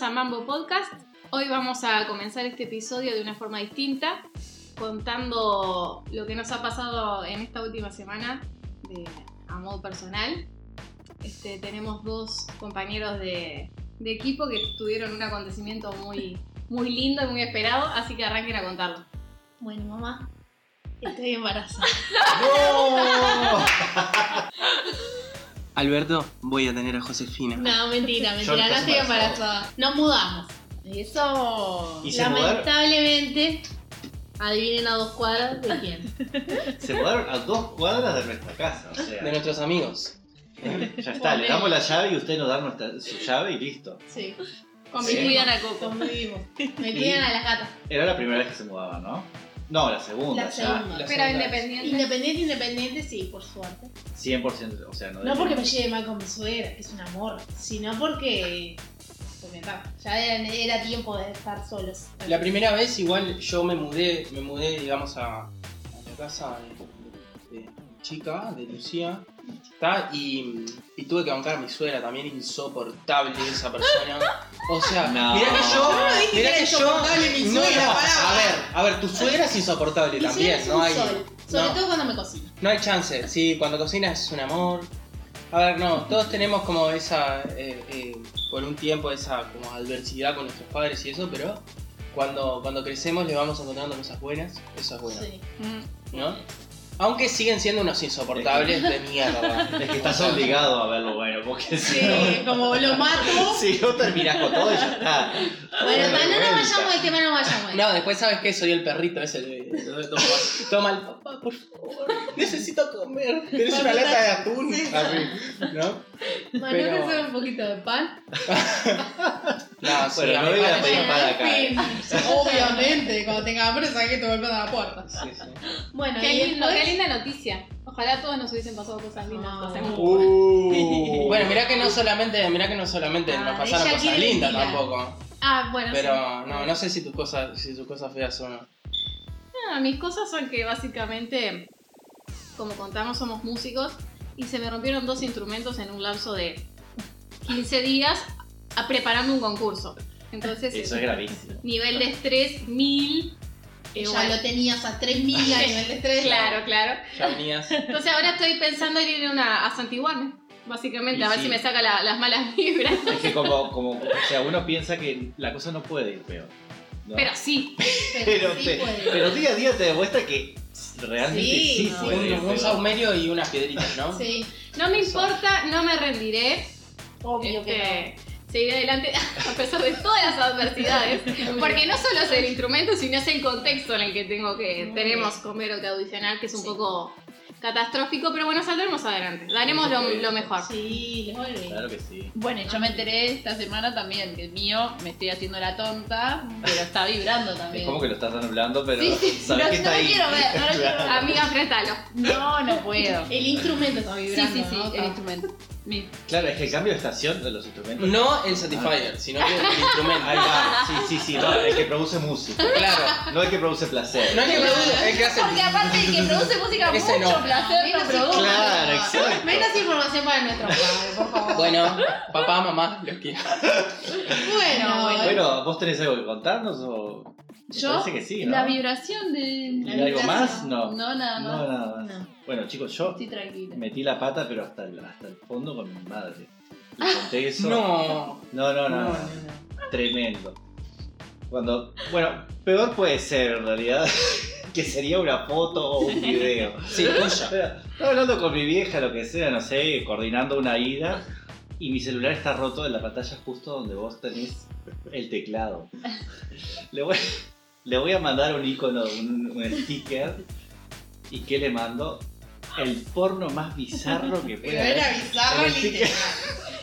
bienvenidos a Mambo Podcast. Hoy vamos a comenzar este episodio de una forma distinta, contando lo que nos ha pasado en esta última semana de, a modo personal. Este, tenemos dos compañeros de, de equipo que tuvieron un acontecimiento muy, muy lindo y muy esperado, así que arranquen a contarlo. Bueno, mamá, estoy embarazada. ¡No! Alberto, voy a tener a Josefina. No, mentira, mentira, no no estoy embarazada. Nos mudamos. Eso, ¿Y se mudaron? lamentablemente, adivinen a dos cuadras de quién. Se mudaron a dos cuadras de nuestra casa, o sea. De nuestros amigos. Ya está, le damos la llave y usted nos da nuestra, su llave y listo. Sí, Convi- Sí. Cuidan a Coco. convivimos. Me cuidan a las gatas. Era la primera vez que se mudaban, ¿no? No, la segunda, La ya. segunda. La Pero segunda. independiente. Independiente, independiente, sí, por suerte. 100%, o sea, no No porque me lleve mal con mi suegra, que es un amor, sino porque. ya era, era tiempo de estar solos. La primera vez igual yo me mudé, me mudé, digamos, a, a la casa de, de chica, de Lucía. ¿Tá? Y, y tuve que bancar a mi suegra también, insoportable esa persona. O sea, No. mirá que yo. No mirá que yo. mi no, suegra, no, a ver, a ver, tu suegra es insoportable Mi también, es no un hay. sol, sobre no. todo cuando me cocina. No hay chance, sí, cuando cocinas es un amor. A ver, no, todos tenemos como esa, eh, eh, por un tiempo, esa como adversidad con nuestros padres y eso, pero cuando, cuando crecemos le vamos encontrando cosas buenas, eso es bueno, Sí. ¿no? Aunque siguen siendo unos insoportables de mierda. Es que estás obligado a verlo bueno, porque si Sí, no. como lo mato. Si no terminas con todo y ya está. Bueno, ta, no nos vayamos del tema, no vayamos. No, después sabes que soy el perrito ese de, toma, toma el papá, por favor, necesito comer. Tienes una lata de atún. Sí. Así, ¿no? Bueno, pero- ¿no hacer un poquito de pan? No, sí, a no voy a pedir pan acá. eh. Obviamente, cuando tenga hambre, sabes que te vuelven a la puerta. Sí, sí. Bueno, Qué, y lindo, después- qué linda noticia. Ojalá todos nos hubiesen pasado cosas lindas. No. hace mucho. Uh. Bueno, mirá que no solamente, mirá que no solamente Ah, nos pasaron ella cosas lindas tampoco. Ah, bueno, sí. Pero no, no sé si tus cosas, si tus cosas feas son. Ah, mis cosas son que básicamente, como contamos, somos músicos y se me rompieron dos instrumentos en un lapso de 15 días a preparando un concurso. Entonces, Eso es gravísimo. nivel de estrés mil. eh, ya bueno, lo tenías a 3000 a nivel de estrés. Claro, claro. Ya venías. Entonces ahora estoy pensando en ir a, una, a santiguarme, básicamente, Y a ver sí. si me saca la- las malas vibras. Es que como, como, o sea, uno piensa que la cosa no puede ir peor. ¿no? Pero sí, pero, sí te- puede. pero día a día te demuestra que realmente Sí, sí, no. puede Un, un saumerio y unas piedritas, ¿no? Sí, no me importa, no me rendiré. obvio que Este, Seguiré adelante a pesar de todas las adversidades. Porque no solo es el instrumento, sino es el contexto en el que tengo que tenemos comer o que audicionar, que es un Sí. poco catastrófico, pero bueno, saldremos adelante. Daremos lo, lo mejor. Sí, les voy bien. Claro que sí. Bueno, y yo me enteré esta semana también que el mío me estoy haciendo la tonta, pero está vibrando Es también. como que lo estás hablando, pero Sí, sí, sabes no- que está no lo ahí. quiero ver, no lo quiero ver. Amiga, préstalo. No, no puedo. El instrumento está Sí, vibrando. sí, sí, ¿no? el instrumento. Mi- Claro, es que el cambio de estación de los instrumentos. No el Satisfyer, sino que el instrumento. Ahí va, sí, sí, sí, no, el que produce música, Claro. no el que produce placer. No el que produce, el que hace. Porque aparte el que produce música Ese mucho no. placer no Menos produce. Claro, exacto. Menos información para nuestro padre, por favor. Bueno, papá, mamá, los quiero. bueno, No, bueno. Bueno, ¿vos tenés algo que contarnos o...? Me Yo, parece que sí, ¿no? La vibración de. ¿Y La algo vibración. más? No. No, nada No, más. nada más. No. Bueno, chicos, yo Estoy tranquila. metí la pata, pero hasta el, hasta el fondo con mi madre. Le conté eso. No. No, no, no, No, no. Tremendo. Cuando, bueno, peor puede ser en realidad que sería una foto o un video. Sí, tuya. Estaba hablando con mi vieja, lo que sea, no sé, coordinando una ida. Y mi celular está roto en la pantalla justo donde vos tenés el teclado. Le voy, le voy a mandar un icono, un, un sticker. ¿Y qué le mando? El porno más bizarro que Pero pueda haber. era bizarro El literal.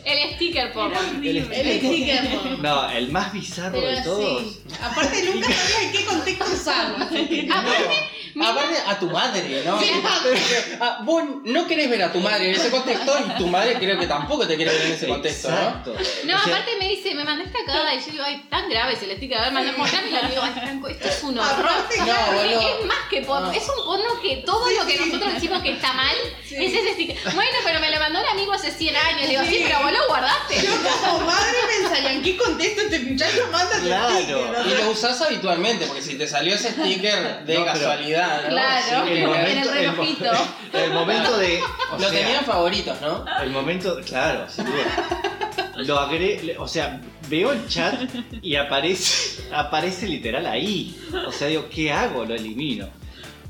El sticker, por El sticker, ¿no? No, el más bizarro de todos. sí. Aparte nunca sabía en qué contexto usarlo. Aparte, aparte a tu madre, ¿no? Ah, vos no querés ver a tu madre en ese contexto y tu madre creo que tampoco te quiere ver en ese contexto, ¿no? Exacto. No, O sea, aparte me dice, me mandaste cagada y yo digo, ay, tan grave es el sticker. A ver, mandé mostrarme y le digo, ay, Franco, esto es un horror. Aparte, No, boludo. Es más que porno, No. es un porno que todo lo que nosotros decimos que está mal Sí. es ese sticker. Bueno, pero me lo mandó un amigo hace 100 años. Le digo, sí, pero vos lo guardaste. Yo como madre pensaría, ¿en qué contexto este muchacho manda Claro. sticker? O Y lo usás habitualmente, porque si te salió ese sticker de No, pero- casualidad, ¿no? Claro, Sí, el momento, en el relojito. el momento de. o Lo sea, tenían favoritos, ¿no? El momento, claro, sin duda. Lo le- o sea, veo el chat y aparece, aparece literal ahí. O sea, digo, ¿qué hago? Lo elimino.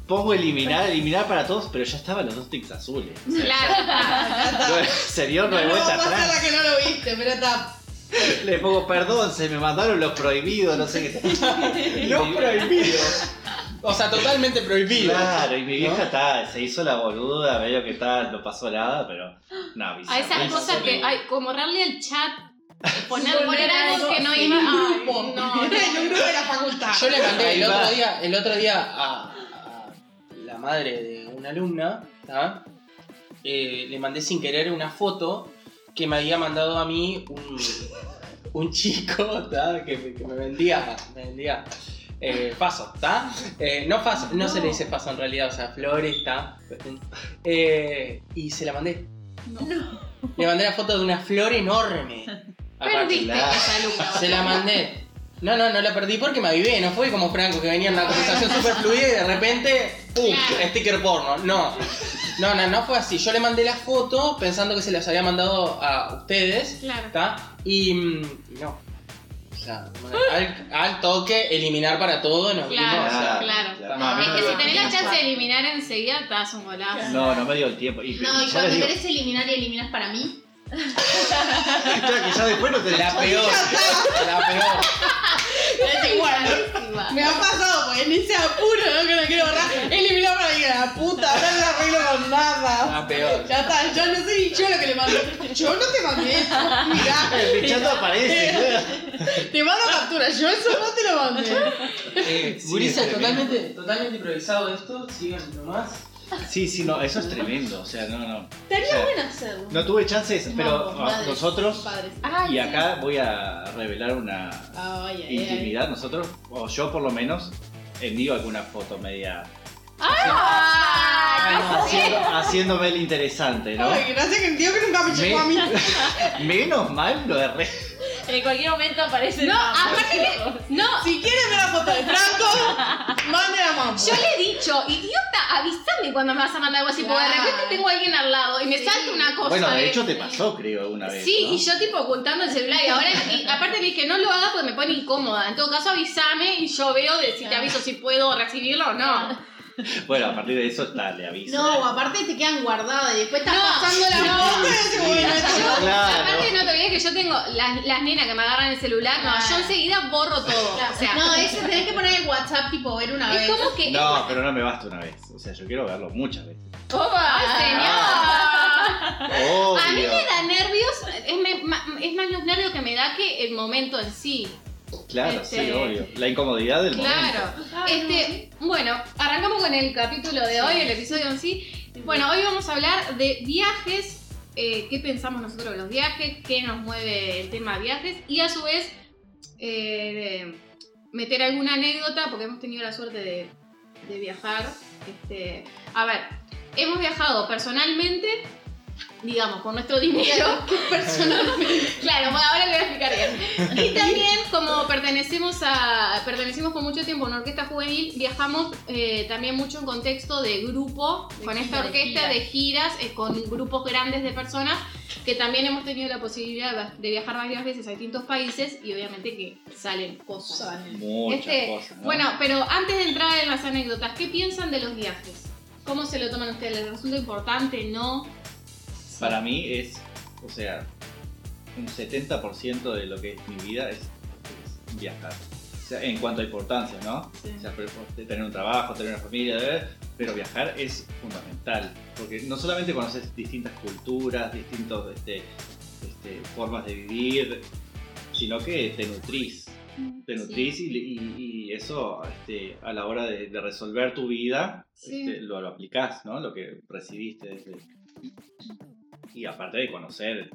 Pongo eliminar, eliminar para todos, pero ya estaban los dos tics azules. Claro. Se dio No, una no, vuelta la atrás. que no lo viste, pero está. Le pongo perdón, se me mandaron los prohibidos, no sé qué. Los prohibidos. O sea, totalmente prohibido. Claro, y mi vieja ¿No? está, se hizo la boluda, medio que tal, no pasó nada, pero. No, A bizarro. esas Eso cosas sí. que, ay, como darle al chat, poner, Poner algo que no iba. ay, grupo. no, En un grupo de la facultad. Yo le mandé el otro día, el otro día a, a la madre de una alumna. Eh, le mandé sin querer una foto que me había mandado a mí un, un chico ¿tá? que, me- que me vendía, me vendía eh, paso, ¿está? no paso, no, se le dice paso en realidad, o sea, flores, ¿está? Eh, y se la mandé. Le mandé la foto de una flor enorme. Perdiste claro. esa. Se la mandé. No, no, no la perdí porque me avivé, no fue como Franco que venía en una conversación súper fluida y de repente, ¡pum! Sticker porno. No. No, no, no fue así. Yo le mandé la foto pensando que se las había mandado a ustedes, Claro. ¿está? Y, mm, y no. Sea, al, al toque, eliminar para todo, nos vimos. o sea, Claro, No, Es que si tenés la chance de eliminar enseguida, te das un golazo. No, no me dio el tiempo. Y, No, y cuando digo, querés eliminar y eliminas para mí. Claro que ya después no te La peor. La peor. Es igual. Me ha pasado, pues en ese apuro, ¿no? Que lo quiero borrar. Eliminar para mí, la puta, ahora no la arreglo con nada. La peor. Ya está, yo no sé ni yo lo que le mandé. Yo no te mandé eso. El Mirá, bichato aparece, claro. te mando captura, yo eso no te lo mandé. Eh, Sí, totalmente, totalmente improvisado esto. Sigan nomás. Sí, sí, no, eso es tremendo. O sea, no, no. Estaría O sea, bueno hacerlo. No tuve chances, pero Vamos, madres, nosotros, Padres. Ay, y sí. acá voy a revelar una Ay, ay, ay. intimidad, nosotros, o yo por lo menos, envío alguna foto media Ay, no sé. haciendo, haciéndome el interesante, ¿no? Ay, gracias que entiendo que nunca me llegó a mí. Menos mal lo de re... En cualquier momento aparece No, aparte que. No, Si quieren ver la foto de Franco, manden a mamá. yo le he dicho, idiota, avísame cuando me vas a mandar algo así, porque de repente tengo a alguien al lado y me Sí. salta una cosa. Bueno, de hecho te pasó, creo, alguna vez. Sí, ¿no? y yo tipo ocultando el celular y ahora, y aparte le dije, no lo hagas porque me pone incómoda. En todo caso, avísame y yo veo de si te aviso si puedo recibirlo o no. Bueno, a partir de eso está, le aviso. No, aparte te quedan guardadas y después estás No, pasando la bueno, Yo, Claro. Aparte no te olvides que yo tengo las, las nenas que me agarran el celular, no, Claro. yo enseguida borro todo. O sea, no, eso tenés que poner el WhatsApp tipo ver una es vez. como que. No, pero no me basta una vez. O sea, yo quiero verlo muchas veces. ¡Ay, señor! Obvio. A mí me da nervios, es, me- es más los nervios que me da que el momento en sí. Claro, Este- sí, obvio. La incomodidad del Claro. momento. Este, bueno, arrancamos con el capítulo de hoy, el episodio en sí. Bueno, hoy vamos a hablar de viajes, eh, qué pensamos nosotros de los viajes, qué nos mueve el tema de viajes y a su vez eh, meter alguna anécdota porque hemos tenido la suerte de, de viajar. Este, a ver, hemos viajado personalmente, digamos, con nuestro dinero. Personalmente. Claro, bueno, ahora le voy a explicar bien. Y también, como pertenecemos a pertenecimos por mucho tiempo a una orquesta juvenil, viajamos eh, también mucho en contexto de grupo, De con esta gira, de orquesta, gira. de giras, eh, con grupos grandes de personas, que también hemos tenido la posibilidad de viajar varias veces a distintos países y obviamente que salen cosas. Salen. Muchas Este, cosas. ¿no? Bueno, pero antes de entrar en las anécdotas, ¿qué piensan de los viajes? ¿Cómo se lo toman ustedes? ¿Les resulta importante? ¿No? Para mí es, o sea, un 70% de lo que es mi vida es, es viajar. O sea, en cuanto a importancia, ¿no? Sí. O sea, tener un trabajo, tener una familia, pero viajar es fundamental. Porque no solamente conoces distintas culturas, distintas este, este, formas de vivir, sino que te nutrís. te nutrís y, y- y eso este, a la hora de, de resolver tu vida Sí. este, lo, lo aplicás, ¿no? Lo que recibiste. desde- y aparte de conocer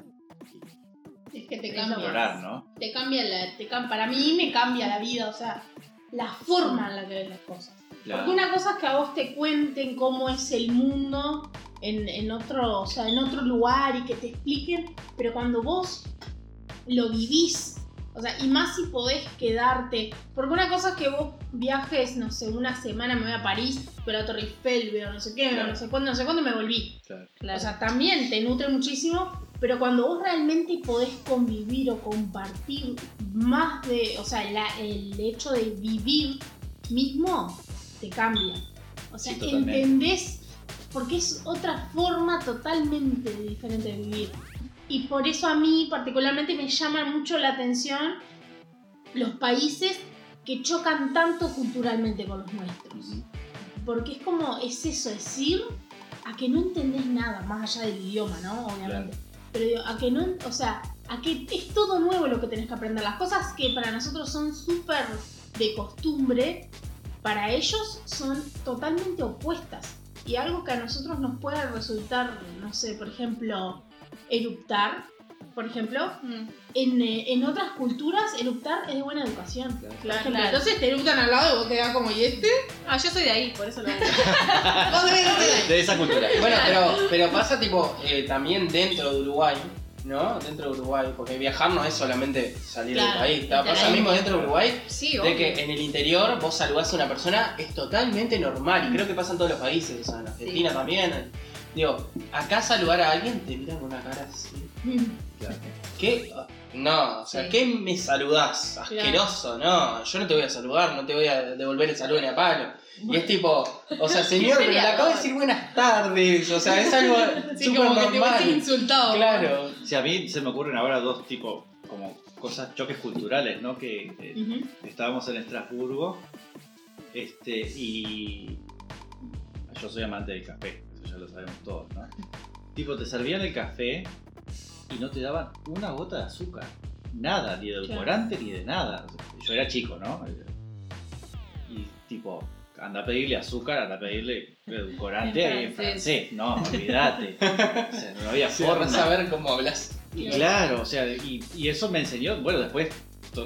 Es que te cambia. explorar, ¿no? Te cambia la. Te para mí me cambia la vida, o sea, la forma en la que ves las cosas. Claro. Porque una cosa es que a vos te cuenten cómo es el mundo en, en otro, o sea, en otro lugar y que te expliquen, pero cuando vos lo vivís, o sea, y más si podés quedarte, porque una cosa es que vos viajes, no sé, una semana me voy a París, veo la Torre Eiffel, veo no sé qué, veo Claro. no sé cuándo, no sé cuándo y me volví. Claro. Claro. O sea, también te nutre muchísimo, pero cuando vos realmente podés convivir o compartir más de, o sea, la- el hecho de vivir mismo te cambia. O sea, Sí, entendés, porque es otra forma totalmente diferente de vivir. Y por eso a mí particularmente me llama mucho la atención los países que chocan tanto culturalmente con los nuestros. Porque es como, es eso, es ir a que no entendés nada, más allá del idioma, ¿no? Obviamente. Pero digo, a que no, o sea, a que es todo nuevo lo que tenés que aprender. Las cosas que para nosotros son súper de costumbre, para ellos son totalmente opuestas. Y algo que a nosotros nos puede resultar, no sé, por ejemplo, eruptar, por ejemplo, Mm. en, eh, en otras culturas eruptar es de buena educación. Por Claro, ejemplo, claro. entonces te eruptan al lado y vos quedás como, ¿y este? Ah, yo soy de ahí, por eso lo digo. De esa cultura. Bueno, pero, pero pasa tipo eh, también dentro de Uruguay, ¿no? Dentro de Uruguay, porque viajar no es solamente salir Claro, del país. Está- Pasa mismo dentro de Uruguay, Sí, de que en el interior vos saludás a una persona, es totalmente normal. Y creo que pasa en todos los países, o sea, en Argentina también. Digo, acá saludar a alguien te miran con una cara así. Claro. ¿Qué? No, o sea, Sí. ¿qué me saludás? Asqueroso, no. Yo no te voy a saludar, no te voy a devolver el saludo ni a palo. Y es tipo, o sea, señor, pero le acabo de decir buenas tardes. O sea, es algo Sí, súper como que te normal. insultado. Claro. Sí, a mí se me ocurren ahora dos tipos, como cosas, choques culturales, ¿no? Que eh, estábamos en Estrasburgo este, y yo soy amante del café, eso ya lo sabemos todos, ¿no? Tipo, te servían el café y no te daban una gota de azúcar, nada, ni de edulcorante ni de nada. Yo era chico, ¿no? Y tipo, anda a pedirle azúcar, anda a pedirle edulcorante En en francés. francés. No, olvídate. O sea, no había Sí, forma. ver cómo hablas. Y claro, o sea, y, y eso me enseñó, bueno, después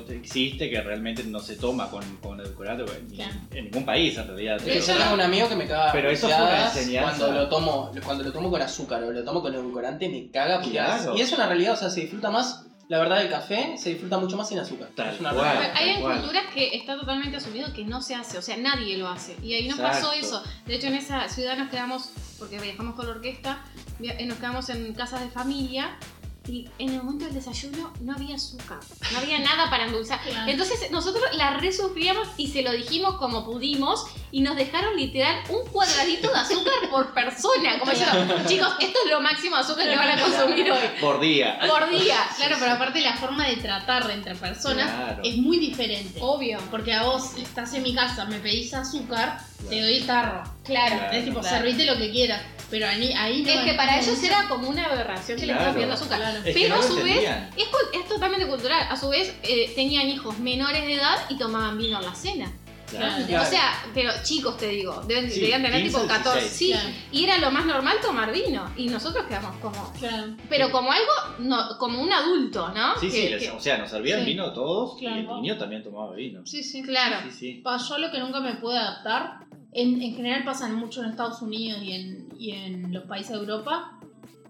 existe que realmente no se toma con, con edulcorante bueno, ni- Claro. en ningún país en realidad. Que yo tengo un amigo que me caga Pero eso fue una enseñanza. cuando lo tomo, cuando lo tomo con azúcar o lo tomo con edulcorante me caga. Claro. Y es una realidad, o sea, se disfruta más, la verdad del café se disfruta mucho más sin azúcar. Tal es una cual. realidad. Hay cual. culturas que está totalmente asumido que no se hace, o sea, nadie lo hace. Y ahí nos pasó Exacto. eso. De hecho, en esa ciudad nos quedamos, porque viajamos con la orquesta, eh, nos quedamos en casas de familia. Y en el momento del desayuno no había azúcar, no había nada para endulzar. Claro. Entonces nosotros la resufríamos y se lo dijimos como pudimos y nos dejaron literal un cuadradito de azúcar por persona. Como diciendo, chicos, esto es lo máximo de azúcar que van a consumir hoy. Por día. Por día. Claro, pero aparte la forma de tratar entre personas Claro. es muy diferente. Obvio. Porque a vos estás en mi casa, me pedís azúcar, te doy el tarro. Claro. Claro. es tipo, claro. servite lo que quieras. Pero ahí, ahí no Es que para ellos era como una aberración que le estaban pidiendo azúcar. Claro. Es Pero no a su vez, es, es totalmente cultural. A su vez, eh, tenían hijos menores de edad y tomaban vino en la cena. Claro. Claro. O sea, pero chicos te digo, deben, Sí, debían tener 15, tipo 14. 16. Sí, Claro. y era lo más normal tomar vino. Y nosotros quedamos como. Claro. Pero como algo, no, como un adulto, ¿no? Sí, sí, Que- les- que- o sea, nos servían Sí. vino todos y el niño también tomaba vino. Sí, sí. claro. Sí, sí. Pa, yo lo que nunca me pude adaptar, en, en general pasan mucho en Estados Unidos y en, y en los países de Europa,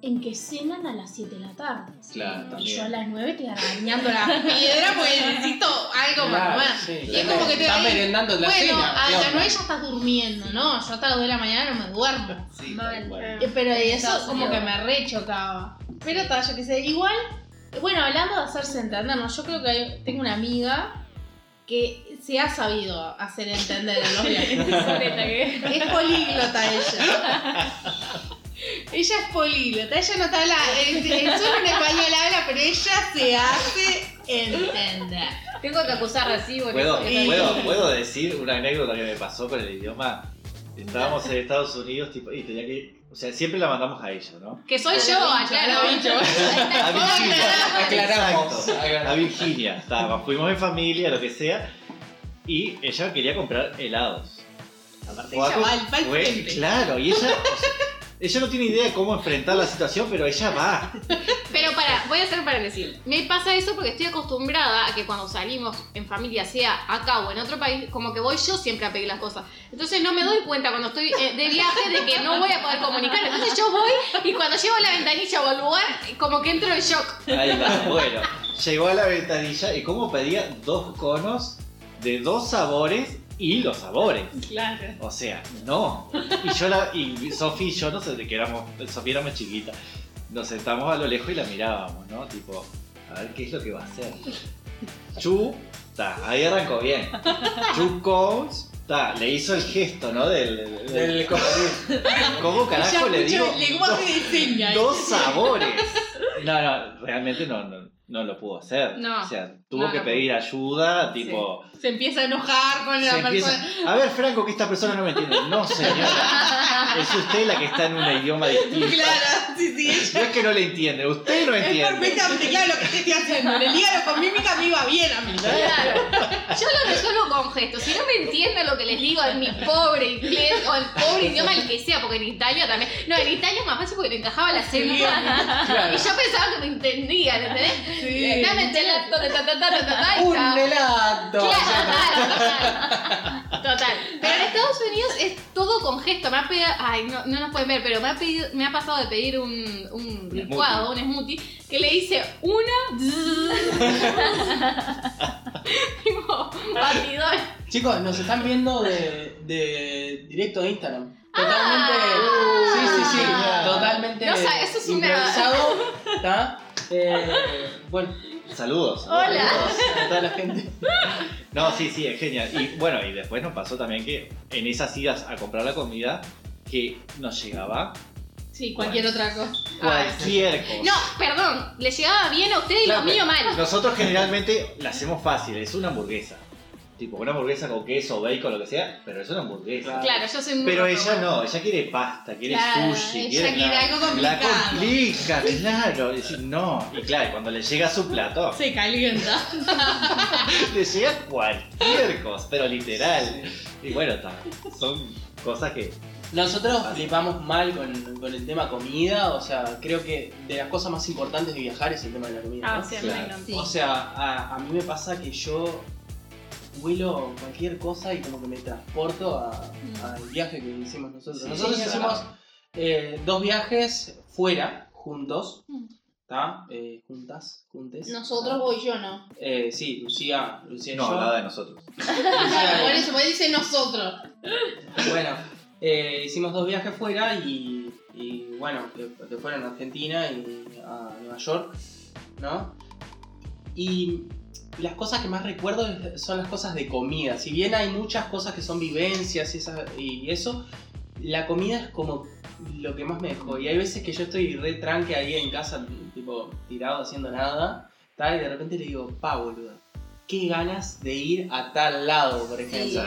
en que cenan a las 7 de la tarde. Claro, Y también. yo a las 9 estoy arañando la piedra porque necesito algo para Claro, comer. sí. Y es como que te merendando en la bueno, cena. a ¿qué las onda? 9 ya estás durmiendo, ¿no? Yo hasta las 2 de la mañana no me duermo. Sí, Mal. Eh, Pero y eso Estados como que me rechocaba. Pero tal, yo qué sé. Igual, bueno, hablando de hacerse entender, ¿no? yo creo que hay- tengo una amiga que se ha sabido hacer entender en los viajes. Es políglota ella. Ella es políglota, ella no te habla, eh, eh, solo en español habla, pero ella se hace entender. Tengo que acusar recibo. ¿Puedo, puedo, puedo decir una anécdota que me pasó con el idioma. Estábamos en Estados Unidos tipo, y tenía que. O sea, siempre la mandamos a ella, ¿no? Que soy yo, aclaro. A Virginia. Aclaramos. A Virginia. Estábamos, fuimos en familia, lo que sea. Y ella quería comprar helados. Aparte, ella va al. Claro, y ella. o sea, ella no tiene idea de cómo enfrentar la situación, pero ella va. Pero para, voy a hacer paréntesis. Me pasa eso porque estoy acostumbrada a que cuando salimos en familia, sea acá o en otro país, como que voy yo siempre a pedir las cosas. Entonces no me doy cuenta cuando estoy eh, de viaje de que no voy a poder comunicar. Entonces yo voy y cuando llego a la ventanilla o al lugar, como que entro en shock. Ahí va. Bueno, llegó a la ventanilla y como pedía dos conos de dos sabores y los sabores. Claro. O sea, no. Y yo la, y Sofi y yo no sé de que éramos, Sofía era más chiquita. Nos sentamos a lo lejos y la mirábamos, ¿no? Tipo, a ver qué es lo que va a hacer. Chu, ta, ahí arrancó bien. Chu cones, ta, le hizo el gesto, ¿no? Del, del- Del cocodrilo. ¿Cómo carajo le digo? señas. Dos sabores. No, no, realmente no, no, no lo pudo hacer. No. O sea, tuvo No, que pedir ayuda, tipo. Se empieza a enojar con se la empieza, persona. a ver, Franco, que esta persona no me entiende. No, señora. Es usted la que está en un idioma distinto. Claro, sí, sí. ella- No es que no le entiende, usted no Es entiende. perfectamente claro lo que te estoy haciendo. En el hígado con mímica me iba bien a mí. ¿no? Claro. Yo lo resuelvo con gestos. Si no me entienden lo que les digo en mi pobre inglés o el pobre idioma, el que sea, porque en Italia también. No, en Italia es más fácil porque le encajaba la Sí. Claro. Y yo pensaba que me entendían, ¿entendés? Sí. Dame el gelato de ta ta ta ta ta ta y Un helado. Claro, total, total. Total. Pero en Estados Unidos es todo con gesto. Me ha pedido, ay, no, no nos pueden ver, pero me ha, pedido, me ha pasado de pedir un, un licuado, un smoothie, que le hice una. tipo, batidor. Chicos, nos están viendo de, de directo de Instagram. Totalmente. Ah. sí, sí, sí. Ah. Totalmente. No, o sea, eso es una- improvisado. ¿Está? Eh, bueno, Saludos. Hola. saludos. a toda la gente. No, sí, sí, es genial. Y bueno, y después nos pasó también que en esas idas a comprar la comida, que nos llegaba Sí, cualquier otra cosa. cualquier cosa. No, perdón, le llegaba bien a usted y Claro, lo mío mal. Nosotros generalmente la hacemos fácil, es una hamburguesa. Tipo, una hamburguesa con queso, bacon, lo que sea, pero es una hamburguesa. Claro, yo soy muy. Pero ella no, ella quiere pasta, quiere Claro, sushi, ella quiere, quiere algo La complicado. complica, claro. Y decir, no. Y claro, cuando le llega su plato, Se calienta. le llega cualquier cosa, pero literal. Y bueno, ta, son cosas que. Nosotros flipamos mal con, con el tema comida. O sea, creo que de las cosas más importantes de viajar es el tema de la comida. Ah, ¿no? sí, Claro. encanta. O sea, a, a mí me pasa que yo huelo cualquier cosa y como que me transporto a- al viaje que hicimos nosotros. Sí, nosotros sí, hicimos eh, dos viajes fuera, juntos. Mm. ¿Está? Eh, juntas, juntes. Nosotros voy yo, ¿no? Eh, sí, Lucía, Lucía y No, yo. hablaba de nosotros. Lucía- Por eso, porque dice nosotros. Bueno, eh, hicimos dos viajes fuera y, y, bueno, que, que fueron a Argentina y a Nueva York, ¿no? Y las cosas que más recuerdo es- son las cosas de comida. Si bien hay muchas cosas que son vivencias y, esa- y eso, la comida es como lo que más me dejó. Y hay veces que yo estoy re tranque ahí en casa, tipo tirado haciendo nada, y de repente le digo, pa, boludo, qué ganas de ir a tal lado, por ejemplo.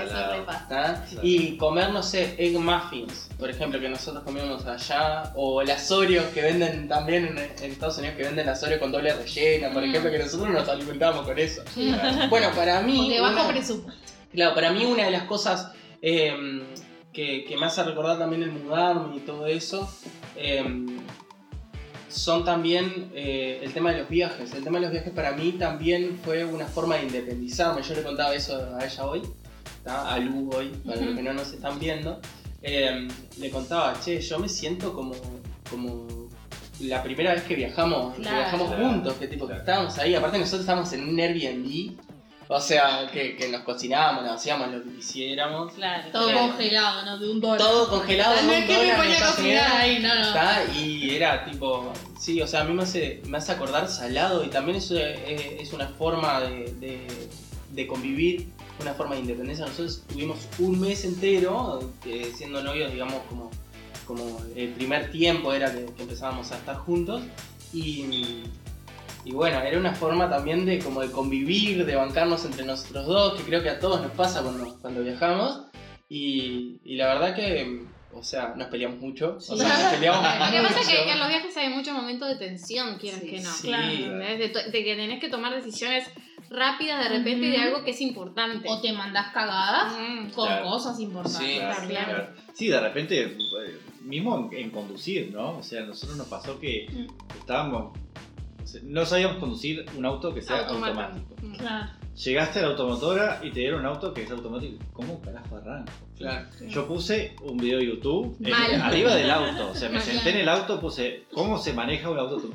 ¿tá? Claro. Y comer, no sé, egg muffins, por ejemplo, que nosotros comíamos allá, o las Oreos que venden también en, en Estados Unidos, que venden las Oreos con doble rellena, por Mm. ejemplo, que nosotros nos alimentábamos con eso. Sí. Bueno, para mí... De bajo presupuesto. Claro, para mí una de las cosas eh, que, que me hace recordar también el mudarme y todo eso eh, son también eh, el tema de los viajes. El tema de los viajes para mí también fue una forma de independizarme. Yo le contaba eso a ella hoy, ¿tá? a Lu hoy, para los que no nos están viendo. Eh, le contaba, che, yo me siento como, como la primera vez que viajamos, que Claro. viajamos Claro. juntos, que tipo que estábamos ahí. Aparte nosotros estábamos en un Airbnb. O sea, que, que nos cocinábamos, nos hacíamos lo que quisiéramos. Claro. Todo Claro. congelado, ¿no? De un dólar. Todo congelado. no es un que me ponía a cocinar ahí, no, no. ¿Tá? Y era tipo, sí, o sea, a mí me hace, me hace acordar salado y también eso es, es una forma de, de- de convivir, una forma de independencia. Nosotros tuvimos un mes entero eh, siendo novios, digamos, como, como el primer tiempo era que, que empezábamos a estar juntos y, y bueno, era una forma también de como de convivir, de bancarnos entre nosotros dos, que creo que a todos nos pasa cuando, cuando viajamos. Y, y la verdad que, o sea, nos peleamos mucho. O sea, nos peleamos Lo que pasa es que en los viajes hay muchos momentos de tensión, quieras Sí, que no. sí. ¿Entendés? De, que tenés que tomar decisiones rápidas de repente de algo que es importante. O te mandás cagadas Mm. con Claro. cosas importantes. Sí, Claro, claro. claro. Sí, de repente, eh, mismo en, en conducir, ¿no? O sea, a nosotros nos pasó que Mm. estábamos. No sabíamos conducir un auto que sea Automático. automático. Mm. Claro. Llegaste a la automotora y te dieron un auto que es automático. ¿Cómo carajo arranco? Claro. Yo puse un video de YouTube en- Mal. arriba del auto. O sea, me Mal. senté en el auto, puse cómo se maneja un auto.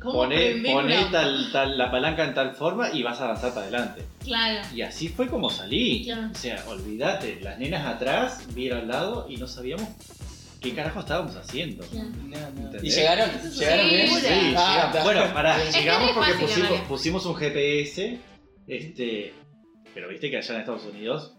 ¿Cómo Poné, prender tal, tal, la palanca en tal forma y vas a avanzar para adelante. Claro. Y así fue como salí. Claro. O sea, olvídate, las nenas atrás, vi al lado y no sabíamos qué carajo estábamos haciendo. ¿Y llegaron? ¿Llegaron bien? sí, Sí, Ah, llegamos. Bueno, pará, Es que llegamos no es porque fácil, pusimos, pusimos un GPS, este, pero viste que allá en Estados Unidos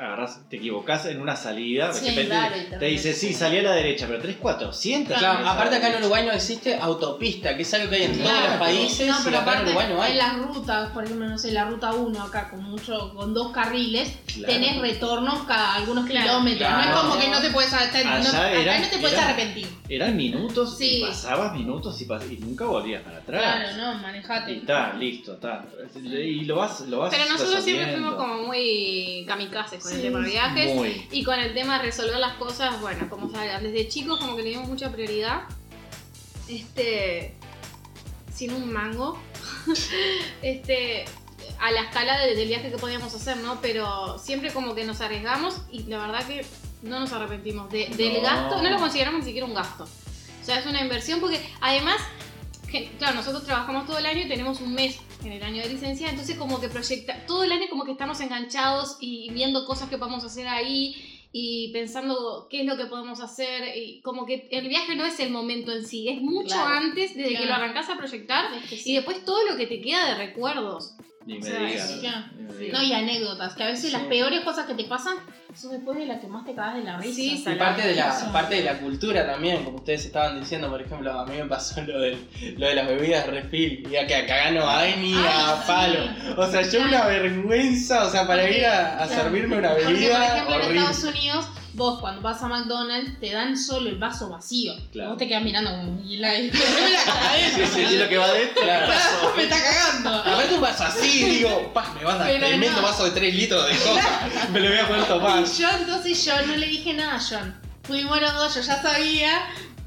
agarrás, te equivocás en una salida, Sí, de repente claro, y te te dice, sí, salí a la derecha, pero tenés 400. Claro, aparte acá en. Uruguay no existe autopista, que es algo que hay en todos Claro. los países No, y pero acá en aparte, Uruguay no hay. en las rutas, por ejemplo, no sé, la ruta 1 acá con mucho, con dos carriles, Claro. tenés retornos cada algunos Claro. kilómetros. No es como que no te puedes arrepentir. No, acá no te puedes eran- arrepentir. Eran minutos Sí. y pasabas minutos y, pas- y nunca volvías para atrás. Claro, no, Y manejate. está, listo, está. Y lo vas, lo vas Pero nosotros siempre fuimos como muy kamikazes con el Sí, tema de sí. viajes. Muy. Y con el tema de resolver las cosas, bueno, como saben, desde chicos como que le dimos mucha prioridad. Este. Sin un mango. este. A la escala de- del viaje que podíamos hacer, ¿no? Pero siempre como que nos arriesgamos y la verdad que no nos arrepentimos. De- del No. gasto, no lo consideramos ni siquiera un gasto. O sea, es una inversión porque además, que- claro, nosotros trabajamos todo el año y tenemos un mes en el año de licencia, entonces como que proyecta, todo el año como que estamos enganchados y viendo cosas que podemos hacer ahí y pensando qué es lo que podemos hacer y como que el viaje no es el momento en sí, es mucho Claro. antes desde que lo arrancás a proyectar Es que y después todo lo que te queda de recuerdos. Ni me O sea, digas. sí, ya. ni me Sí. digas. No, y anécdotas, que a veces Sí. las peores cosas que te pasan son después de las que más te cagas de la risa. Sí, Y parte de, la, parte de la cultura también, como ustedes estaban diciendo, por ejemplo, a mí me pasó lo, del, lo de las bebidas refil, y que acá no hay ni a palo. O sea, yo una vergüenza, o sea, para ir a, a Claro. servirme una Porque, por bebida ejemplo, en. Estados Unidos, vos cuando vas a McDonald's te dan solo el vaso vacío. Claro. Vos te quedas mirando como, y la, y la cabeza. Sí, sí, sí, lo que va adentro. Claro. me está cagando. Aparte un vaso así, digo, pa, me van a Pero tremendo no. vaso de 3 litros de coca. Me lo voy a poder tomar. Y yo entonces yo no le dije nada a John. Fuimos los dos, yo ya sabía.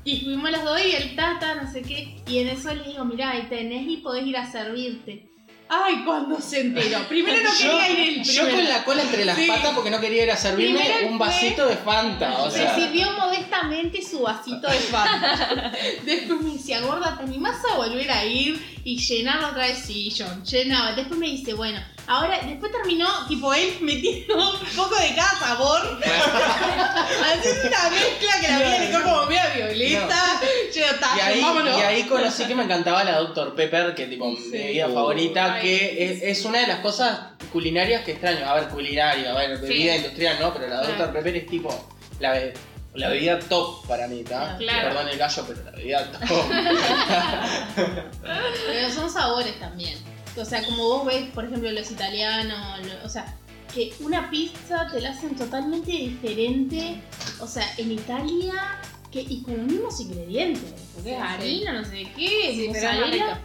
Y fuimos los dos y el tata, no sé qué. Y en eso le digo, mirá, ahí tenés y podés ir a servirte. Ay, cuando se enteró. Primero no Yo, quería ir el yo primero. con la cola entre las Sí. patas porque no quería ir a servirme Primero un vasito de Fanta. O sea, Se sirvió modestamente su vasito de Fanta. Después me decía, gorda, ¿te animás a volver a ir y llenarlo otra vez? Sí, John, llenaba. Después me dice, bueno, ahora, después terminó, tipo, él metiendo un poco de cada sabor. Haciendo una mezcla que la vida le quedó como media violeta. Yo, Y ahí, vámonos. y ahí conocí que me encantaba la Dr. Pepper, que tipo mi bebida favorita, Ay, que es, es una de las cosas culinarias que extraño. A ver, culinaria, a ver, bebida industrial no, pero la Dr. Claro. Pepper es tipo la, be- la bebida top para mí, ¿está? Claro. Perdón el gallo, pero la bebida top. Pero son sabores también. O sea, como vos ves, por ejemplo, los italianos, lo- o sea, que una pizza te la hacen totalmente diferente. O sea, en Italia, que, y con los mismos ingredientes. Porque es Sí, sí. harina, no sé qué, Sí, pero es más rica.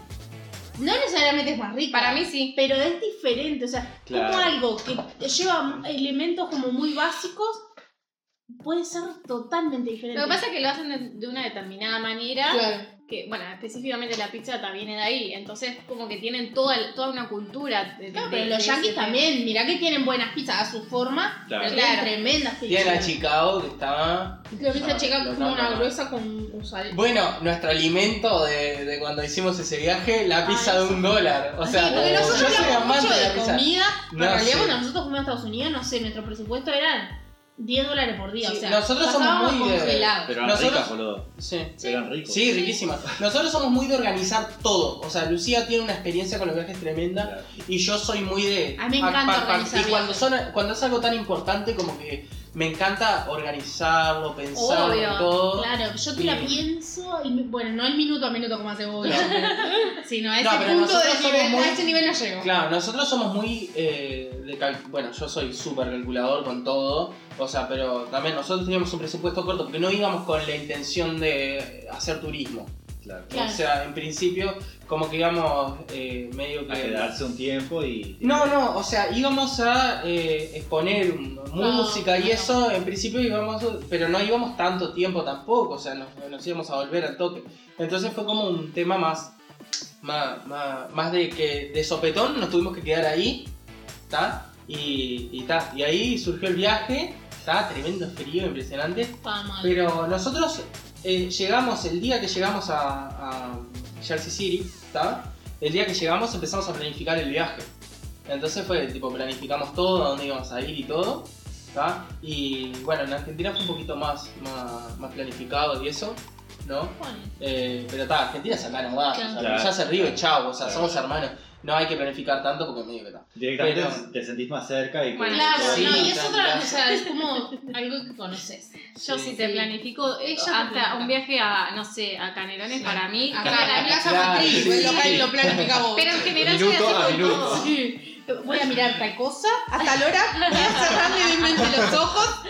No necesariamente es más rica. Para mí sí. Pero es diferente, o sea, Claro. como algo que lleva elementos como muy básicos puede ser totalmente diferente. Lo que pasa es que lo hacen de, de una determinada manera. Claro. Que, bueno, específicamente la pizza también viene de ahí. Entonces, como que tienen toda, el- toda una cultura. De, Claro, de- pero de los yankees tema. también, mirá que tienen buenas pizzas a su forma, Claro. pero tienen Claro. tremendas pizzas. Tiene la Chicago que está. Creo que esa chica Lo- como no, una no, gruesa con un sal. Bueno, nuestro alimento de, de cuando hicimos ese viaje, la pizza Ay, de un dólar. O sea, sí, porque nosotros yo soy amante mucho de de, la pizza. comida, No pero en realidad cuando nosotros fuimos a Estados Unidos, no sé, nuestro presupuesto era 10 dólares por día. Sí, o sea, nosotros somos muy de- congelados. Pero eran Nosotros- ricas, boludo. Sí. Eran ricos. Sí, riquísima. Nosotros somos muy de organizar todo. O sea, Lucía tiene una experiencia con los viajes tremenda Claro. y yo soy muy de. A mí me encanta organizar Y cuando, son, cuando es algo tan importante como que me encanta organizarlo, pensar Obvio, todo. Claro, yo te la pienso y me- bueno, no el minuto a minuto como hace vos, Claro. sino a ese No, pero punto de nivel, muy- a ese nivel no llego. Claro, nosotros somos muy eh, de cal- bueno, yo soy súper calculador con todo, o sea, pero también nosotros teníamos un presupuesto corto porque no íbamos con la intención de hacer turismo. Claro. Claro. O sea, en principio, como que íbamos eh, medio que... A quedarse un tiempo y. No, no, o sea, íbamos a eh, exponer música y no. eso, en principio íbamos, pero no íbamos tanto tiempo tampoco, o sea, nos, nos íbamos a volver al toque. Entonces fue como un tema más, más, más, más de que de sopetón nos tuvimos que quedar ahí, ¿está? Y, y, ta, y ahí surgió el viaje, está tremendo frío, impresionante. Está mal. Pero nosotros eh, llegamos, el día que llegamos a, a Jersey City, ¿está? El día que llegamos empezamos a planificar el viaje. Entonces fue tipo, planificamos todo, a dónde íbamos a ir y todo, ¿está? Y bueno, en Argentina fue un poquito más, más, más planificado y eso, ¿no? Bueno, Eh, pero está, Argentina es acá nomás, Claro. o sea, Claro. ya se río, chao, o sea, Claro. somos hermanos. No hay que planificar tanto porque medio que está. Directamente Pero- te sentís más cerca y. Bueno, claro, Sí, no, y es otra, o sea, es como algo que conoces. Yo Sí. si te planifico eh, Ella hasta planifica. un viaje a, no sé, a Canelones, Sí. para mí, Acá para la mí- casa Claro, matriz, sí, lo sí. planificamos. pero en general soy Minuto así a con minuto. todo. Sí. Voy a mirar tal cosa a tal hora, voy a cerrar levemente los ojos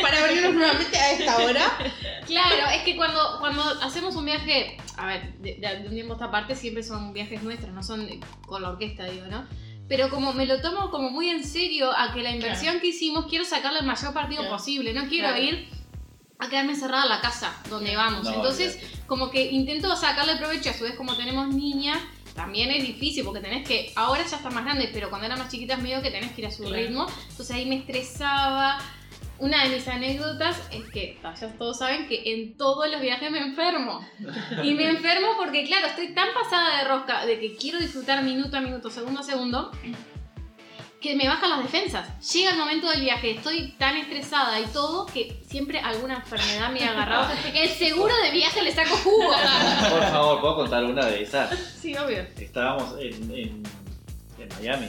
para abrirlos nuevamente a esta hora. Claro, es que cuando, cuando hacemos un viaje, a ver, de, de- de un tiempo a esta parte siempre son viajes nuestros, no son con la orquesta, digo, ¿no? Pero como me lo tomo como muy en serio a que la inversión que hicimos quiero sacarle el mayor partido Claro. posible, no quiero Claro. ir a quedarme encerrada en la casa donde vamos. No, Entonces, como que intento sacarle provecho, a su vez como tenemos niñas, también es difícil porque tenés que, ahora ya está más grande, pero cuando eran más chiquitas medio que tenés que ir a su Claro. ritmo, entonces ahí me estresaba. Una de mis anécdotas es que, ya todos saben que en todos los viajes me enfermo. Y me enfermo porque, claro, estoy tan pasada de rosca de que quiero disfrutar minuto a minuto, segundo a segundo, que me bajan las defensas. Llega el momento del viaje, estoy tan estresada y todo que siempre alguna enfermedad me ha agarrado. El seguro de viaje le saco jugo. Por favor, ¿puedo contar una de esas? Sí, obvio. Estábamos en, en, en Miami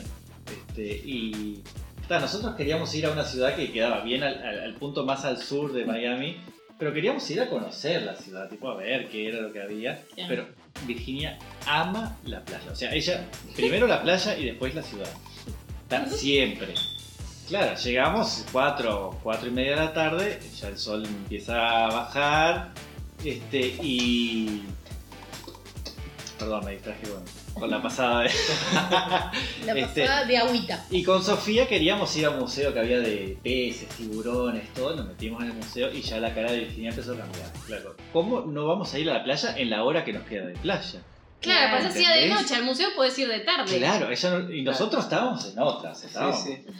este, y nosotros queríamos ir a una ciudad que quedaba bien al, al- al punto más al sur de Miami, pero queríamos ir a conocer la ciudad, tipo a ver qué era lo que había. Pero Virginia ama la playa, o sea, ella primero la playa y después la ciudad. Siempre. Claro, llegamos 4, cuatro y media de la tarde, ya el sol empieza a bajar, este, y... Perdón, me distraje con, con la pasada de... La Este- pasada de agüita. Y con Sofía queríamos ir a un museo que había de peces, tiburones, todo, nos metimos en el museo y ya la cara de Virginia empezó a cambiar. Claro, ¿cómo no vamos a ir a la playa en la hora que nos queda de playa? Claro, pasa así de ¿Entendés? noche, al museo puedes ir de tarde. Claro, ella no- y nosotros estábamos en otras, estábamos. Sí, sí.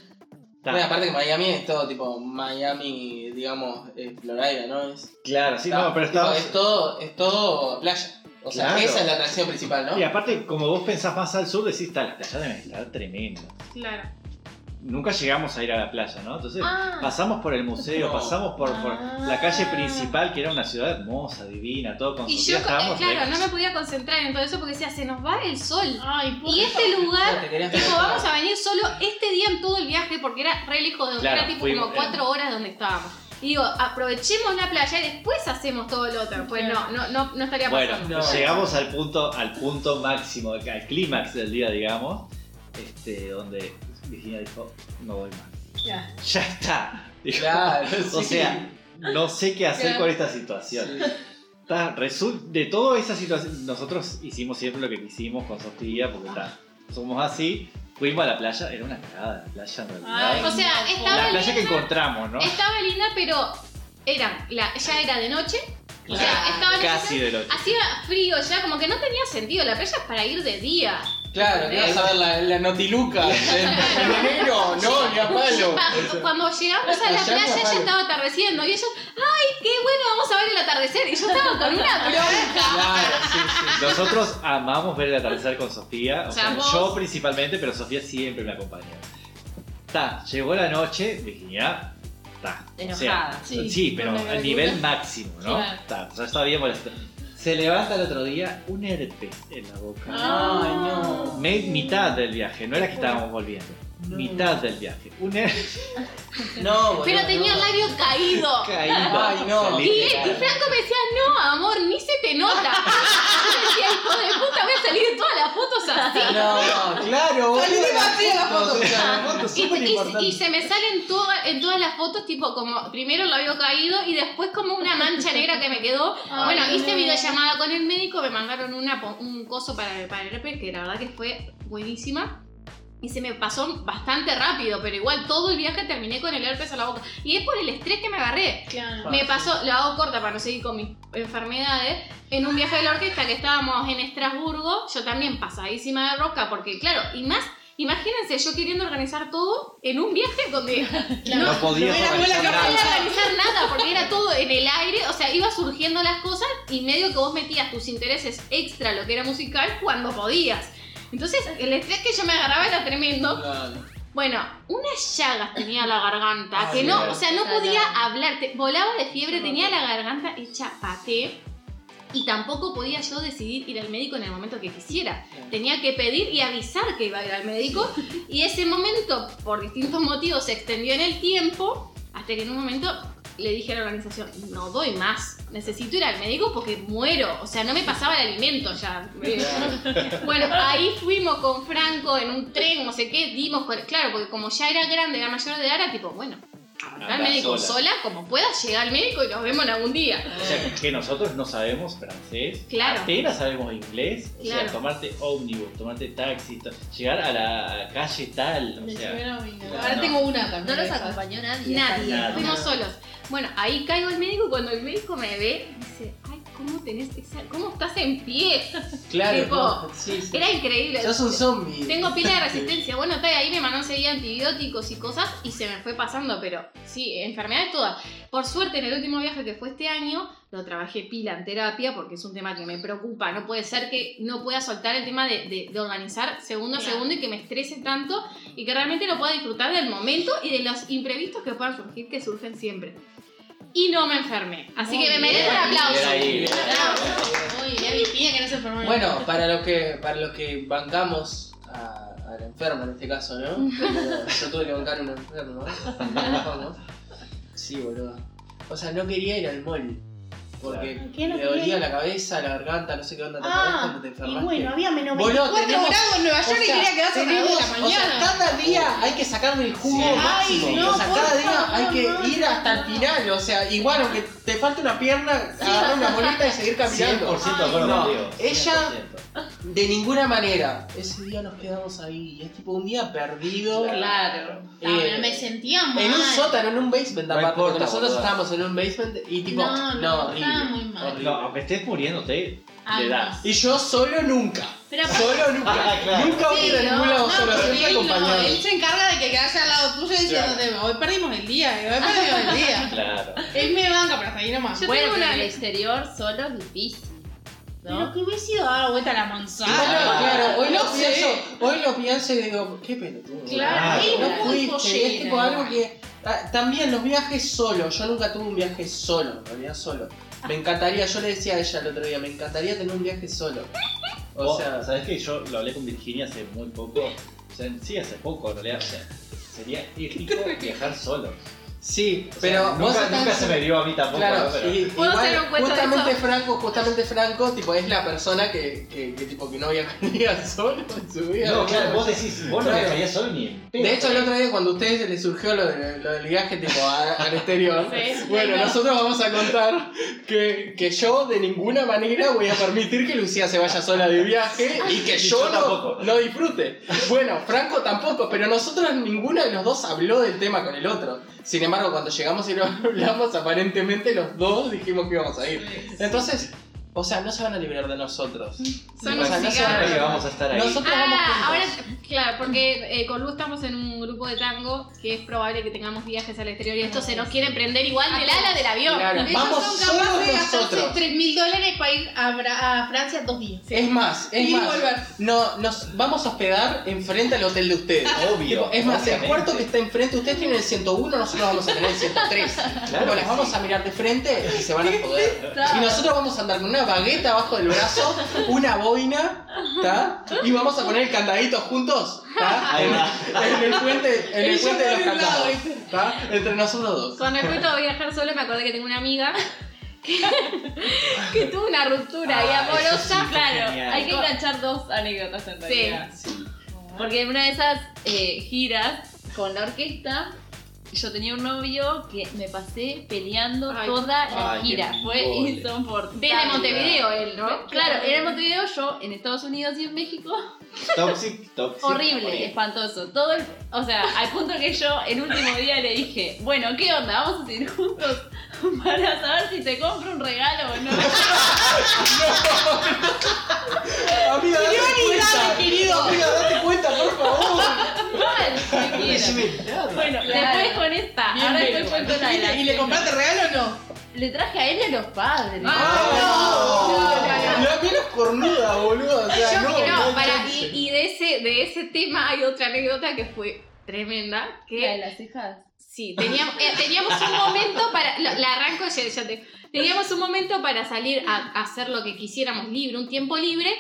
Bueno, aparte que Miami es todo tipo Miami, digamos, eh, Florida, ¿no? Es, Claro, sí, está- no, pero tipo, estábamos... es todo, es todo playa. O sea, Claro. esa es la atracción principal, ¿no? Y aparte, como vos pensás más al sur, decís, tal, la playa debe estar tremenda. Claro. Nunca llegamos a ir a la playa, ¿no? Entonces Ah. pasamos por el museo, No. pasamos por, por Ah. la calle principal, que era una ciudad hermosa, divina, todo con Y yo, eh, claro, no me podía concentrar en todo eso porque decía, se nos va el sol. Ay, Y este lugar, tipo, vamos a venir solo este día en todo el viaje porque era re lejos de donde Claro, era tipo fuimos, como cuatro horas de donde estábamos. Y digo, aprovechemos la playa y después hacemos todo lo otro. Pues no, no, no, no estaría Bueno, pasando. No. llegamos al punto, al punto máximo, al clímax del día, digamos, este, donde Virginia dijo, no voy más. Ya. Ya está. Dijo, Claro, O sí. sea, no sé qué hacer Claro. con esta situación. Sí. Ta, resul- de toda esa situación, nosotros hicimos siempre lo que quisimos con Sofía, porque ta, somos así. Fuimos a la playa, era una cagada la playa en realidad. Ay, O sea, no, estaba la playa que encontramos, ¿no? estaba linda, pero era, la, ya era de noche. O sea, estaba Casi de noche. Hacía frío ya, como que no tenía sentido. La playa es para ir de día. Claro, que vas a ver la, la notiluca en, en enero, no, ni a palo. Pa- Cuando llegamos a la Allá playa ya estaba atardeciendo y ellos, ¡ay, qué bueno! Vamos a ver el atardecer. Y yo estaba con una bronca. Claro, sí, sí. Nosotros amamos ver el atardecer con Sofía, o O sea, yo principalmente, pero Sofía siempre me acompaña. Ta, llegó la noche, Virginia, ta. o sea, Enojada. sí, Sí, pero al nivel máximo, ¿no? Claro. Ta, ya estaba bien molesto. Se levanta el otro día un herpes en la boca. Ay, no. Me- mitad del viaje, no era que estábamos volviendo. Mitad del viaje. Una No, boludo, Pero tenía el no. labio caído. caída. Ay, no. Y, y. Franco me decía, no, amor, ni se te nota. Yo decía, hijo de puta, voy a salir en todas las fotos así. No, claro. Salí vacía la foto, foto. o sea, la foto es Y, y- y se me salen toda- en todas las fotos, tipo, como primero el labio caído y después como una mancha negra que me quedó. Ay, bueno, hice no. videollamada con el médico, me mandaron una, un coso para, para el herpes, que la verdad que fue buenísima. Y se me pasó bastante rápido, pero igual todo el viaje terminé con el herpes a la boca. Y es por el estrés que me agarré. Claro. Me pasó, la hago corta para no seguir con mis enfermedades, en un viaje de la orquesta que estábamos en Estrasburgo, yo también pasadísima de roca, porque claro, y más, imagínense yo queriendo organizar todo en un viaje donde No, podías no organizar no podía nada. organizar nada, porque era todo en el aire, o sea, iba surgiendo las cosas y medio que vos metías tus intereses extra, lo que era musical, cuando podías. Entonces, el estrés que yo me agarraba era tremendo. Claro. Bueno, unas llagas tenía la garganta, que Ay, no, o sea, no podía hablar, te- volaba de fiebre, tenía la garganta hecha paté y tampoco podía yo decidir ir al médico en el momento que quisiera. Tenía que pedir y avisar que iba a ir al médico y ese momento, por distintos motivos, se extendió en el tiempo hasta que en un momento le dije a la organización, no doy más, necesito ir al médico porque muero, o sea, no me pasaba el alimento ya. Bueno, ahí fuimos con Franco en un tren, no sé qué, dimos, claro, porque como ya era grande, era mayor de edad, era tipo, bueno, al médico sola. sola. como puedas, llega al médico y nos vemos en algún día. O sea, que nosotros no sabemos francés, Claro. apenas sabemos inglés, o Claro. sea, tomarte ómnibus, tomarte taxi, llegar a la calle tal, o Me sea. Ahora tengo una No también. los acompañó nadie. Nadie, Nadie. fuimos solos. Bueno, ahí caigo al médico cuando el médico me ve, dice, ay, ¿cómo tenés esa, cómo estás en pie? Claro, Tipo, no, sí, sí. Era increíble. Sos un zombie. Tengo pila de resistencia. Bueno, está, ahí me mandó enseguida antibióticos y cosas y se me fue pasando, pero sí, enfermedades todas. Por suerte, en el último viaje que fue este año, lo trabajé pila en terapia porque es un tema que me preocupa. No puede ser que no pueda soltar el tema de, de- de organizar segundo a Claro. segundo y que me estrese tanto y que realmente no pueda disfrutar del momento y de los imprevistos que puedan surgir, que surgen siempre. Y no me enfermé. Así Muy que me merezco un aplauso. Bien ahí. Un aplauso. Muy bien, mi tía que no se enfermó. Bueno, para los que, para los que bancamos a, a la enferma en este caso, ¿no? Yo tuve que bancar a un enfermo. ¿no? Sí, boludo. O sea, no quería ir al mall. Porque. ¿Qué no le quería dolía la cabeza, la garganta, no sé qué onda. ¿Te Ah, cuando te y enfermaste? bueno, había menos Boludo, 4 tenemos- grados en Nueva O York y quería quedarse a las 2 de tenemos- la o sea, mañana. cada día hay que sacarle el jugo Sí. máximo. Ay, no, o sea, cada día favor, hay que no, ir hasta el final. O sea, igual aunque te falte una pierna, agarrar una bolita y seguir caminando. 100% de acuerdo no. contigo. Ella- 100%. De ninguna manera. Ese día nos quedamos ahí. y Es tipo un día perdido. Claro. Pero Eh, me sentía mal. En un sótano, en un basement No aparte. porque importa, nosotros estábamos en un basement y tipo. No, no, horrible. Estaba muy mal. horrible. No, aunque estés muriéndote, le no. das. Y yo solo nunca. Pero aparte- Solo nunca. Ah, claro. Nunca voy a ningún lado solo, porque siempre él, no, acompañado. él se encarga de que quedarse al lado tuyo diciéndote, hoy perdimos el día, hoy perdimos el día. Claro. Él me banca, pero hasta ahí nomás. Yo Bueno, tengo una- en el exterior solo es difícil. Pero ¿No? que hubiese ido a dar vuelta a la manzana. Claro, Ah. claro, hoy lo pienso, hoy lo pienso y digo, qué pelotudo. Claro, sí, no muy fuiste, es tipo algo que. ah, También los viajes solo, yo nunca tuve un viaje solo, en realidad solo. Me encantaría, yo le decía a ella el otro día, me encantaría tener un viaje solo. O Vos, sea, ¿sabés que yo lo hablé con Virginia hace muy poco? O sea, sí, hace poco en realidad. O sea, sería épico viajar solo. Sí, O sea, pero vos nunca, nunca se me dio a mí tampoco. Claro. Pero- y, ¿Puedo igual, hacer un cuento de justamente eso? Franco, justamente Franco, tipo, es la persona que, que, que, tipo, que no viajaría solo en su vida. No, claro, vos decís, vos no Claro. viajarías solo ni. De hecho, el otro día cuando a ustedes les surgió lo, de- lo del viaje tipo a- al exterior, Sí, bueno, no. nosotros vamos a contar que, que yo de ninguna manera voy a permitir que Lucía se vaya sola de viaje y que Y yo, yo no, tampoco. no disfrute. Bueno, Franco tampoco, pero nosotros ninguno de los dos habló del tema con el otro. Sin embargo, cuando llegamos y lo hablamos, aparentemente los dos dijimos que íbamos a ir. Entonces, o sea, no se van a liberar de nosotros. Son O sea, no se van a Ahora que liberar. vamos a estar ahí. Nosotros vamos Ah, ahora, claro, porque eh, con Lu estamos en un grupo de tango que es probable que tengamos viajes al exterior y esto se nos quiere prender igual del ala del avión. Claro. Ellos Vamos son solo capaces de gastarse nosotros. 3 mil dólares para ir a, Bra- a Francia dos días. Es más, es Y más. volver. No, nos vamos a hospedar enfrente al hotel de ustedes. Obvio. Es más, el cuarto que está enfrente, ustedes tienen el 101, nosotros vamos a tener el 103. Claro que las vamos sí. a mirar de frente y se van a joder. Y nosotros vamos a andar con una bagueta abajo del brazo, una boina ¿Está? Y vamos a poner el candadito juntos. Va. En el puente, en el puente de los candados. ¿Está? Entre nosotros dos. Con respecto a viajar sola, me acordé que tengo una amiga que, que tuvo una ruptura y Ah, amorosa. sí Claro, genial. hay que enganchar dos anécdotas en Sí. realidad. Sí. Porque en una de esas eh, giras con la orquesta, yo tenía un novio que me pasé peleando Ay. toda la Ay, qué gira. Fue insoportable. Desde Montevideo él, ¿no? Claro, era en Montevideo, yo en Estados Unidos y en México. Toxic, toxic. Horrible, espantoso. Todo el- o sea, al punto que yo el último día le dije, bueno, ¿qué onda? Vamos a ir juntos para saber si te compro un regalo o no. Amiga, date cuenta. querido. Amiga, date cuenta, por favor. Mal, cualquiera. Bueno, Claro. después con esta, Bien ahora te cuento la la ¿Y le compraste regalo o no? Le traje a él y a los padres. Ah, no. no. La mina es cornuda, boludo. O sea, Yo, no, no, no para, y de ese, de ese tema hay otra anécdota que fue tremenda. Que ¿La de las cejas? Sí, teníamos, eh, teníamos un momento para. lo- La arranco ya, ya te. Teníamos un momento para salir a, a hacer lo que quisiéramos libre, un tiempo libre.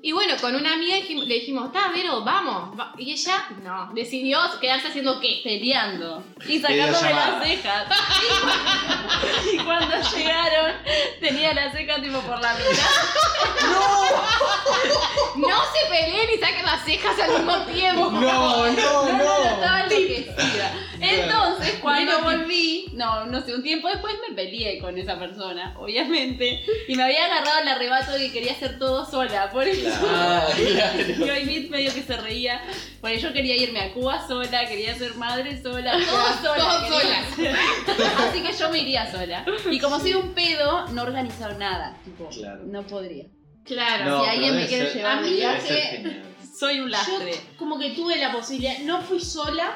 Y bueno, con una amiga le dijimos, está, Vero, vamos. va". Y ella, no, decidió quedarse haciendo qué. Peleando y sacándome las cejas. y cuando llegaron, tenía las cejas tipo por la mitad. No se peleen y saquen las cejas al mismo tiempo. No, no, No, no, no. estaba enloquecida. Entonces, cuando volví, no, no sé, un tiempo después me peleé con esa persona, obviamente, y me había agarrado el arrebato de que quería hacer todo sola, por eso. Ah, claro. Y hoy Mit medio que se reía, porque yo quería irme a Cuba sola, quería ser madre sola, todo sola. Todo sola. Así que yo me iría sola. Y como soy un pedo, no organizar nada. Tipo, Claro. no podría. Claro. No, si alguien me quiere ser- llevar a ser viaje, soy un lastre. Yo como que tuve la posibilidad, no fui sola,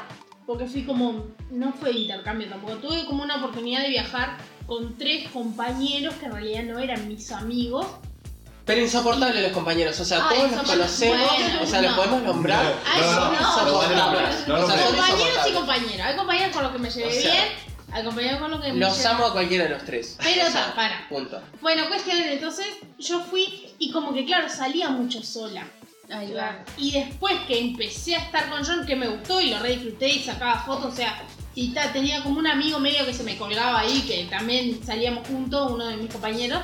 porque fui como, no fue de intercambio tampoco, tuve como una oportunidad de viajar con tres compañeros que en realidad no eran mis amigos. Pero insoportables los compañeros, o sea, todos los conocemos, bueno, o sea, los podemos nombrar. No, no, no, no, no, insoportables. no, no, O sea, no, son compañeros y compañeros. Hay compañeros con los que me llevé O sea, bien, hay compañeros con los que me Los llevé amo a cualquiera de los tres. Pero ta, para. Punto. Bueno, cuestión, entonces yo fui y como que claro, salía mucho sola. Ahí va. Y después que empecé a estar con John, que me gustó y lo re disfruté y sacaba fotos, o sea, y ta, tenía como un amigo medio que se me colgaba ahí, que también salíamos juntos, uno de mis compañeros.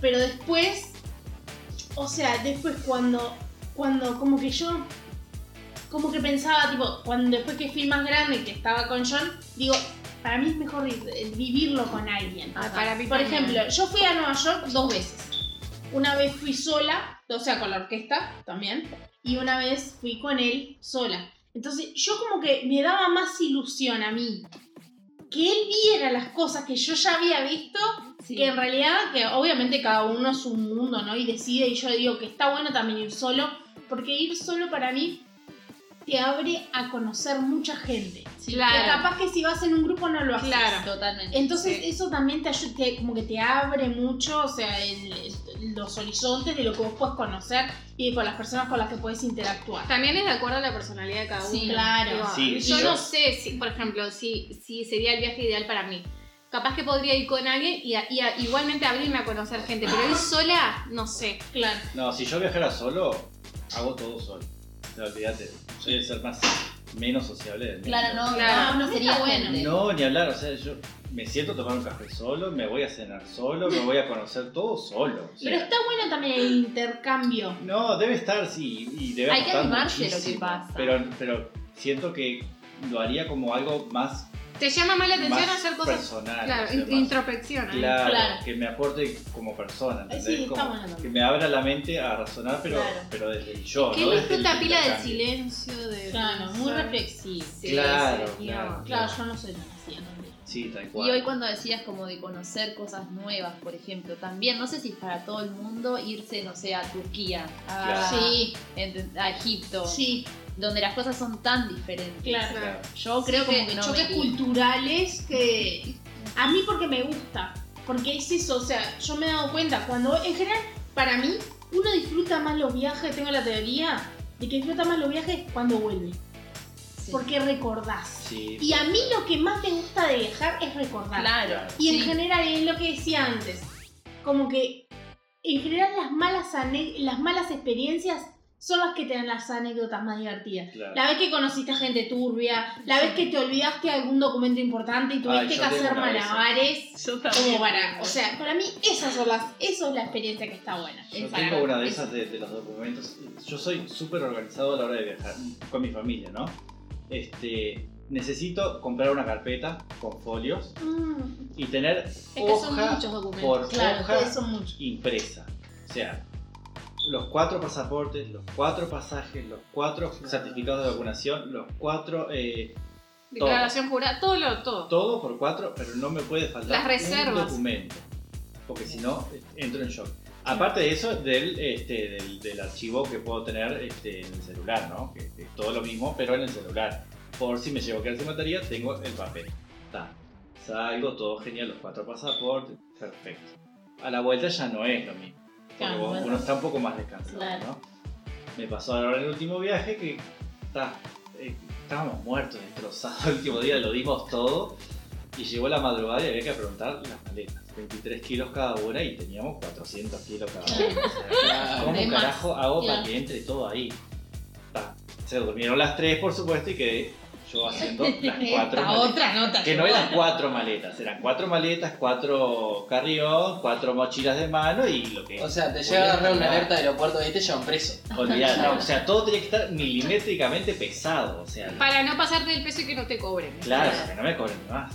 Pero después, o sea, después cuando, cuando como que yo, como que pensaba, tipo, cuando después que fui más grande y que estaba con John, digo, para mí es mejor vi- vivirlo con alguien. Ah, para mí Por ejemplo, yo fui a Nueva York dos veces. Una vez fui sola, o sea, con la orquesta también, y una vez fui con él sola. Entonces, yo como que me daba más ilusión a mí que él viera las cosas que yo ya había visto, Sí. que en realidad, que obviamente cada uno es un mundo, ¿no? Y decide, y yo digo que está bueno también ir solo, porque ir solo para mí te abre a conocer mucha gente. Sí, Claro. Que capaz que si vas en un grupo no lo haces. Claro. Totalmente. Entonces Sí. eso también te ayuda, te- como que te abre mucho, o sea, el- el- los horizontes de lo que vos puedes conocer y con las personas con las que puedes interactuar. También es de acuerdo a la personalidad de cada uno. Sí, claro. Sí, yo sí, no yo- sé si, por ejemplo, si, si sería el viaje ideal para mí. Capaz que podría ir con alguien y, a- y a- igualmente abrirme a conocer gente, pero ir sola, no sé. Claro. No, si yo viajara solo, hago todo solo. O sea, olvídate, soy el ser más menos sociable del mundo. Claro, no, Claro. no, no sería bueno. No, ni hablar, o sea, yo me siento a tomar un café solo, me voy a cenar solo, me voy a conocer todo solo. o sea, Pero está bueno también el intercambio. No, debe estar, sí, y debe Hay que animarse lo que pasa. Pero, pero siento que lo haría como algo más, Te llama más la atención más hacer cosas. personal. Claro, más- introspección. ahí. Claro, Claro. que me aporte como persona, sí, está Como que me abra la mente a razonar, pero, Claro. pero desde el yo, Que el disfruta pila del silencio, de. Claro, muy reflexivo. Sí, Claro, sí, claro. yo no soy tan así también. Sí, tal cual. Y hoy cuando decías como de conocer cosas nuevas, por ejemplo, también, no sé si es para todo el mundo irse, no sé, a Turquía, a, Claro. Sí, a Egipto, sí, donde las cosas son tan diferentes. claro. Claro. Yo creo Sí, como que no choques me culturales que a mí porque me gusta porque es eso o sea yo me he dado cuenta cuando en general para mí uno disfruta más los viajes tengo la teoría de que disfruta más los viajes cuando vuelve Sí. porque recordás Sí, y a mí lo que más me gusta de viajar es recordar Claro. y en sí. general es lo que decía antes como que en general las malas las malas experiencias son las que te dan las anécdotas más divertidas. Claro. La vez que conociste a gente turbia, la vez que te olvidaste algún documento importante y tuviste que hacer malabares. Yo Como para, o sea, para mí esas son las, eso es la experiencia que está buena. Yo tengo una de esas de, de los documentos. Yo soy súper organizado a la hora de viajar con mi familia, ¿no? Este, necesito comprar una carpeta con folios Mm, y tener Es que son hoja muchos documentos. por claro, hoja son muchos. impresa. O sea, los cuatro pasaportes, los cuatro pasajes, los cuatro certificados de vacunación, los cuatro... eh, Declaración jurada, todo lo, todo. todo por cuatro, pero no me puede faltar Las reservas. un documento. Porque si no, eh, entro en shock. Aparte de eso, del, este, del, del archivo que puedo tener este, en el celular, ¿no? Que, que es todo lo mismo, pero en el celular. Por si me llevo a quedar sin batería, tengo el papel. Está. Salgo, todo genial, los cuatro pasaportes, perfecto. A la vuelta ya no es lo mismo. Bueno. uno está un poco más descansado, Claro. ¿no? Me pasó ahora en el último viaje que está, eh, estábamos muertos, destrozados. El último día lo dimos todo. Y llegó la madrugada y había que preguntar las maletas. 23 kilos cada una y teníamos 400 kilos cada una. O sea, Claro. ¿Cómo De más. carajo hago para que entre todo ahí? Ta. Se durmieron las tres, por supuesto, y quedé yo haciendo las cuatro maletas. otra nota. Que no eran cuatro maletas, eran cuatro maletas, cuatro carrión, cuatro mochilas de mano y lo que. O sea, te llega a agarrar una alerta de aeropuerto y te llevan preso. Olvidate, o sea, todo tenía que estar milimétricamente pesado, o sea, Para no pasarte del peso y que no te cobren. claro, que no me cobren más.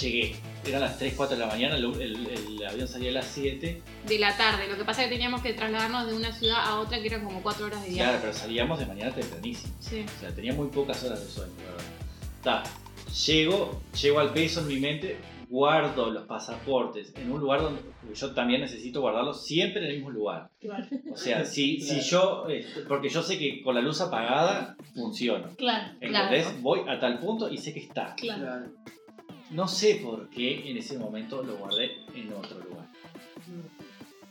Llegué, eran las 3, 4 de la mañana, el, el- el avión salía a las 7, De la tarde. Lo que pasa es que teníamos que trasladarnos de una ciudad a otra que eran como cuatro horas de viaje. claro, pero salíamos de mañana tempranísimo. Sí. O sea, tenía muy pocas horas de sueño, la verdad. Ta, llego, llego al peso en mi mente, guardo los pasaportes en un lugar donde yo también necesito guardarlos siempre en el mismo lugar. Claro, O sea, si, Claro. si yo, este, porque yo sé que con la luz apagada funciona. claro, claro. Voy a tal punto y sé que está. claro. No sé por qué en ese momento lo guardé en otro lugar.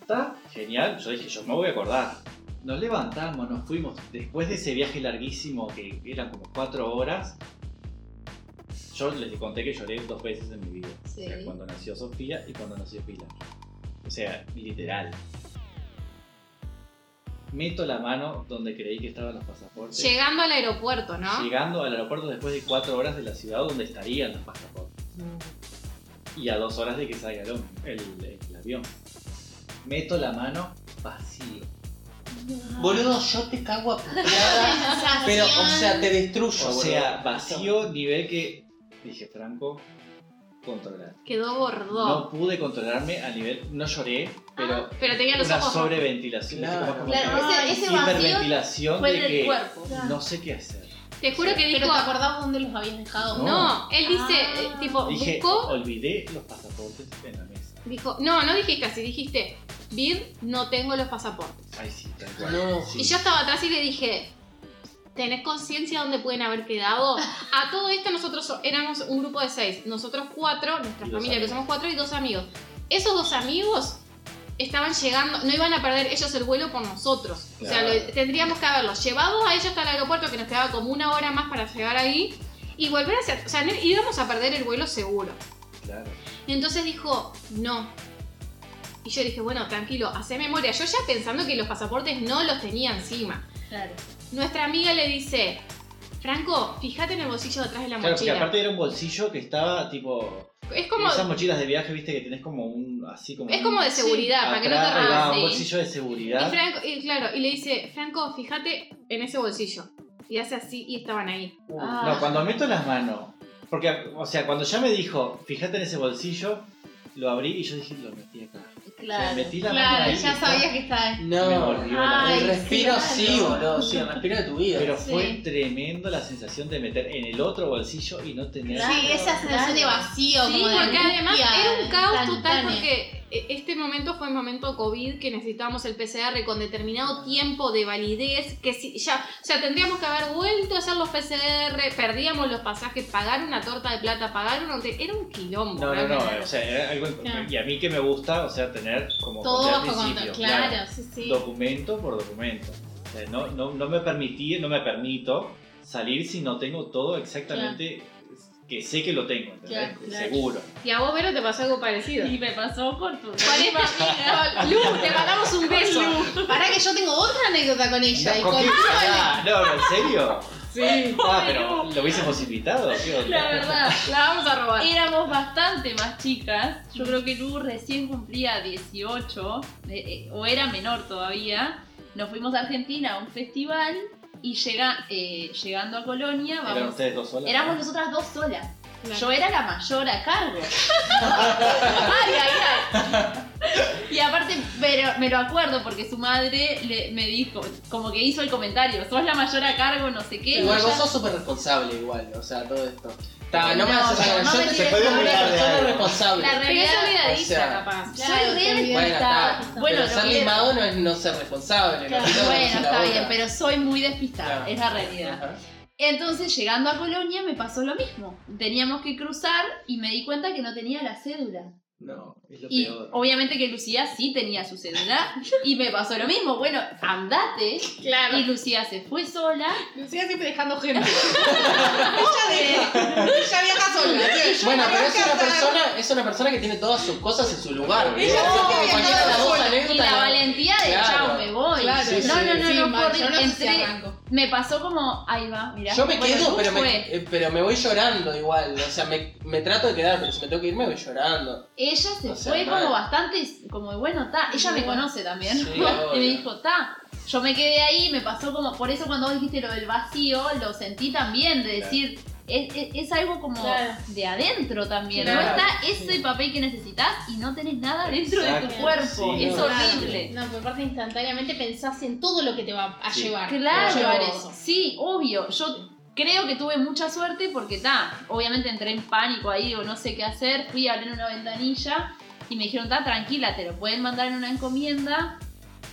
Está genial. Yo dije, yo me voy a acordar. Nos levantamos, nos fuimos. Después de ese viaje larguísimo que eran como cuatro horas, yo les conté que lloré dos veces en mi vida. O sea, Sí. cuando nació Sofía y cuando nació Pilar. O sea, literal. Meto la mano donde creí que estaban los pasaportes. Llegando al aeropuerto, ¿no? Llegando al aeropuerto después de cuatro horas de la ciudad donde estarían los pasaportes. Y a dos horas de que salga el, el- el avión. Meto la mano vacío. Boludo, yo te cago a puteadas. Pero, o sea, te destruyo, O boludo. sea, vacío nivel que dije, Franco, controlar. Quedó bordó. No pude controlarme a nivel, no lloré, pero Ah, pero tenía los una ojos. sobreventilación. Claro. Claro, que ese, ese vacío hiperventilación Fue de del que cuerpo. no sé qué hacer. Te juro que Pero dijo. te acordabas dónde los habías dejado. No. No, él dice, Ah. eh, tipo, Dije, buscó. olvidé los pasaportes en la mesa. Dijo, no, no dijiste así, dijiste, Vid, no tengo los pasaportes. Ay, sí, tal cual. No. Sí. Y yo estaba atrás y le dije, ¿tenés conciencia dónde pueden haber quedado? A todo esto nosotros so- éramos un grupo de seis, nosotros cuatro, nuestra familia que somos cuatro y dos amigos. Esos dos amigos estaban llegando, no iban a perder ellos el vuelo por nosotros. O sea, Claro. lo- tendríamos que haberlos llevado a ellos hasta el aeropuerto que nos quedaba como una hora más para llegar ahí y volver hacia... O sea, no- íbamos a perder el vuelo seguro. Claro. Y entonces dijo, no. Y yo dije, bueno, tranquilo, hace memoria. Yo ya pensando que los pasaportes no los tenía encima. Claro. Nuestra amiga le dice, Franco, fíjate en el bolsillo de atrás de la Claro, porque mochila. aparte era un bolsillo que estaba tipo. Es como, Esas mochilas de viaje, viste, que tenés como un. Así como. es como de seguridad, para que no te roben. un bolsillo de Y, seguridad. Franco, y claro, y le dice, Franco, fíjate en ese bolsillo. Y hace así y estaban ahí. Uh, Ah. No, cuando meto las manos. Porque, o sea, cuando ya me dijo, fíjate en ese bolsillo, lo abrí y yo dije, lo metí acá. Claro. metí la mano Claro, ahí. ya sabías que estaba. No. Me volvió la- Ay, el respiro claro. sí, boludo. Sí, el respiro de tu vida. Pero Sí. fue tremendo la sensación de meter en el otro bolsillo y no tener. Sí, esa sensación de vacío. Sí, como de porque además angustia era un caos total instantánea. porque este momento fue un momento COVID que necesitábamos el PCR con determinado tiempo de validez que si, ya, o sea, tendríamos que haber vuelto a hacer los PCR, perdíamos los pasajes, pagar una torta de plata, pagar un hotel, era un quilombo. No, no, no, o sea, era algo Claro. Y a mí que me gusta, o sea, tener como Todo al principio, control. Claro, sí, sí. documento por documento. O sea, no, no, no me permití, no me permito salir si no tengo todo exactamente que sé que lo tengo, ¿entendés? Claro, claro. Seguro. Y a vos, Vero, te pasó algo parecido. Y me pasó con tu ¿Cuál es amiga? Lu, te mandamos un beso. Pará que yo tengo otra anécdota con ella. y ¿con con Ah, no, no, ¿en serio? Sí. Ah, pero ¿lo hubiésemos invitado? ¿Qué onda? La verdad, La vamos a robar. éramos bastante más chicas. Yo creo que Lu recién cumplía 18, eh, eh, o era menor todavía. Nos fuimos a Argentina a un festival y llega, eh, llegando a Colonia, ¿Eran vamos, ustedes dos solas? éramos nosotras dos solas. Claro. Yo era la mayor a cargo. ay, ay, ay. Y aparte, pero me lo acuerdo porque su madre le- me dijo, como que hizo el comentario, sos la mayor a cargo, no sé qué. Igual vos sos súper responsable igual, o sea, todo esto. Ta, no, me No, haces no, no yo me te soy una persona responsable. La Pero es realidad, olvidadiza, o sea, capaz. soy Claro, re te olvidas. Bueno, pero ser limado no es no ser responsable. Claro, Bueno, está bien, pero soy muy despistada, Claro. es la realidad. Ajá. Entonces, llegando a Colonia, me pasó lo mismo. Teníamos que cruzar y me di cuenta que no tenía la cédula. No, es lo Y peor. obviamente que Lucía sí tenía su cédula y me pasó lo mismo. Bueno, andate. Claro. Y Lucía se fue sola. Lucía siempre dejando gente. ella deja. Ella viaja sola. Bueno, pero es una, persona, es una persona que tiene todas sus cosas en su lugar. Ella de sola. anécdotas, Y la valentía de Claro. chao, me voy. Claro, Sí, no, sí. no, no, Sí, no, mal, corrí. yo no sé si Entré- me pasó como, ahí va, mira. Yo me Bueno, quedo, pero me, pero me voy llorando igual. O sea, me, me trato de quedar, pero si me tengo que ir, me voy llorando. Ella se O sea, fue mal. como bastante, como bueno, ta, ella me conoce también. Sí, y me dijo, ta. Yo me quedé ahí, me pasó como, por eso cuando vos dijiste lo del vacío, lo sentí también, de decir, es, es- es algo como Claro. de adentro también. Claro. No está ese papel que necesitas y no tenés nada dentro de tu cuerpo. sí. es Claro. horrible. No, pero aparte instantáneamente pensás en todo lo que te va a Sí. llevar. Claro, Llevar eso. sí, obvio. Yo creo que tuve mucha suerte porque, ta, obviamente entré en pánico ahí o no sé qué hacer. Fui a abrir una ventanilla y me dijeron, ta, tranquila, te lo pueden mandar en una encomienda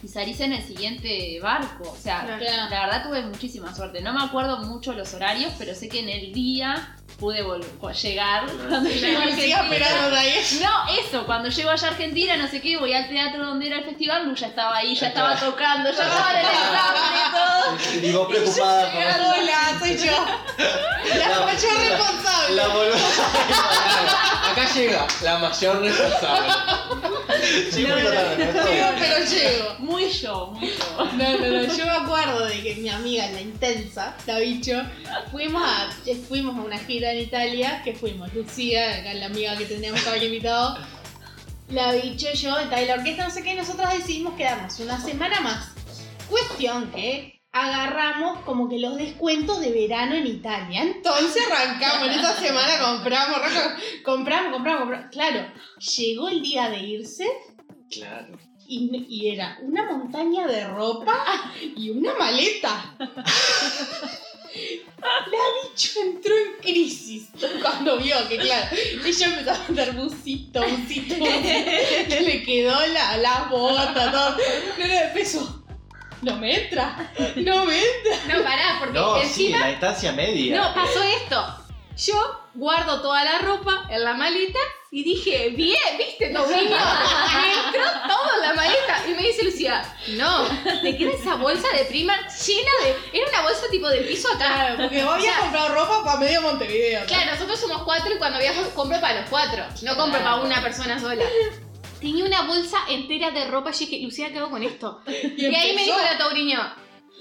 y salís en el siguiente barco. O sea, Claro. la verdad tuve muchísima suerte. No me acuerdo mucho los horarios, pero sé que en el día pude llegar. Cuando llego a Argentina. esperando ahí. No, eso, cuando llego allá a Argentina, no sé qué, voy al teatro donde era el festival, Lu ya estaba ahí, ya estaba tocando, ya estaba en el examen y todo. Y vos preocupada por Hola, soy yo. La mayor responsable. la boluda. Acá llega la mayor responsable. Tarde, ¿no? Llego, bien. pero llego. Muy yo, muy yo. No, no, no, yo me acuerdo de que mi amiga, la intensa, la bicho, fuimos a, fuimos a una gira en Italia, que fuimos, Lucía, acá la amiga que teníamos que haber invitado, la bicho, yo, está en la orquesta, no sé qué, y nosotros decidimos quedarnos una semana más. Cuestión que agarramos como que los descuentos de verano en Italia. Entonces arrancamos en esa semana, compramos, compramos, compramos, compramos. Claro, llegó el día de irse Claro. y, y era una montaña de ropa y una maleta. La bicho entró en crisis cuando vio que, claro, ella empezó a mandar busito, busito, le quedó la, la bota, todo. No empezó. No me entra, no me entra. No, pará, porque No, sí, en encima. la instancia media. No, pasó esto. Yo guardo toda la ropa en la maleta y dije, bien, ¿viste, Tobillo? Me entró todo en la maleta. Y me dice Lucía, no, te queda esa bolsa de Primark llena de... Era una bolsa tipo del piso acá. Claro, porque vos habías O sea, comprado ropa para medio Montevideo. ¿no? Claro, nosotros somos cuatro y cuando viajo compro para los cuatro. No compro para una persona sola. Tenía una bolsa entera de ropa y dije, Lucía, ¿qué hago con esto? Y, ahí me dijo la Tauriño,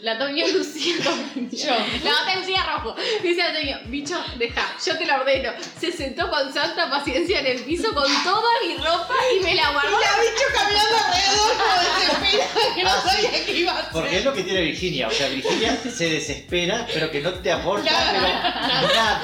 la Tauriño Lucía, Yo. la otra Lucía rojo. Dice la Tauriño, bicho, deja, yo te la ordeno. Se sentó con santa paciencia en el piso con toda mi ropa y me la guardó. La bicho caminando alrededor como desesperada que no Ah, sí. sabía qué iba a hacer. Porque es lo que tiene Virginia. O sea, Virginia se desespera, pero que no te aporta Nada, pero nada.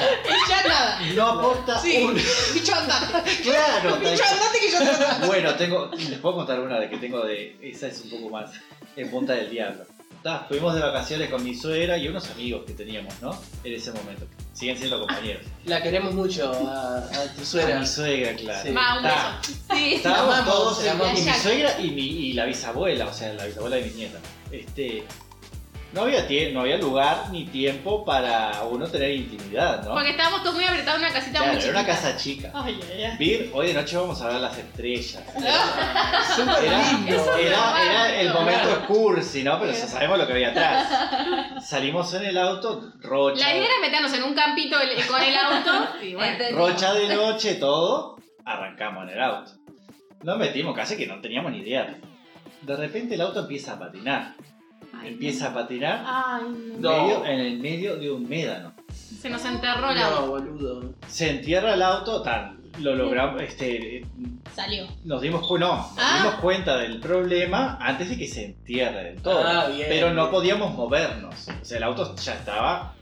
Ya nada. No aporta Sí, un. bicho andate. Claro, Bicho andate que yo te. Bueno, tengo, les puedo contar una de que tengo de. Esa es un poco más en punta del diablo. Ta, fuimos de vacaciones con mi suegra y unos amigos que teníamos, ¿no? En ese momento. Siguen siendo compañeros. La queremos mucho a, a tu A suegra. mi suegra, claro. Sí. Ma, un Ta, beso. Sí. Estábamos amamos, todos, y mi suegra y, mi, y la bisabuela, o sea, la bisabuela de mi nieta. Este, no había, no había lugar ni tiempo para uno tener intimidad, ¿no? Porque estábamos todos muy apretados en una casita Claro, muy era una casa chica. Ay, ay, ay. Vir, hoy de noche vamos a ver las estrellas. Súper Era, era, era el momento cursi, ¿no? Pero ya sabemos lo que había atrás. Salimos en el auto, Rocha. La idea era meternos en un campito con el auto y bueno. Rocha de noche, todo. Arrancamos en el auto. Nos metimos casi que no teníamos ni idea. De repente el auto empieza a patinar. Empieza a patinar Ay, no. No. medio- en el medio de un médano. Se nos enterró el No, auto. boludo. Se entierra el auto, tal. Lo logramos, este, Salió. nos dimos, no, nos Ah. dimos cuenta del problema antes de que se entierre del todo. Ah, bien, pero no podíamos movernos. O sea, el auto ya estaba,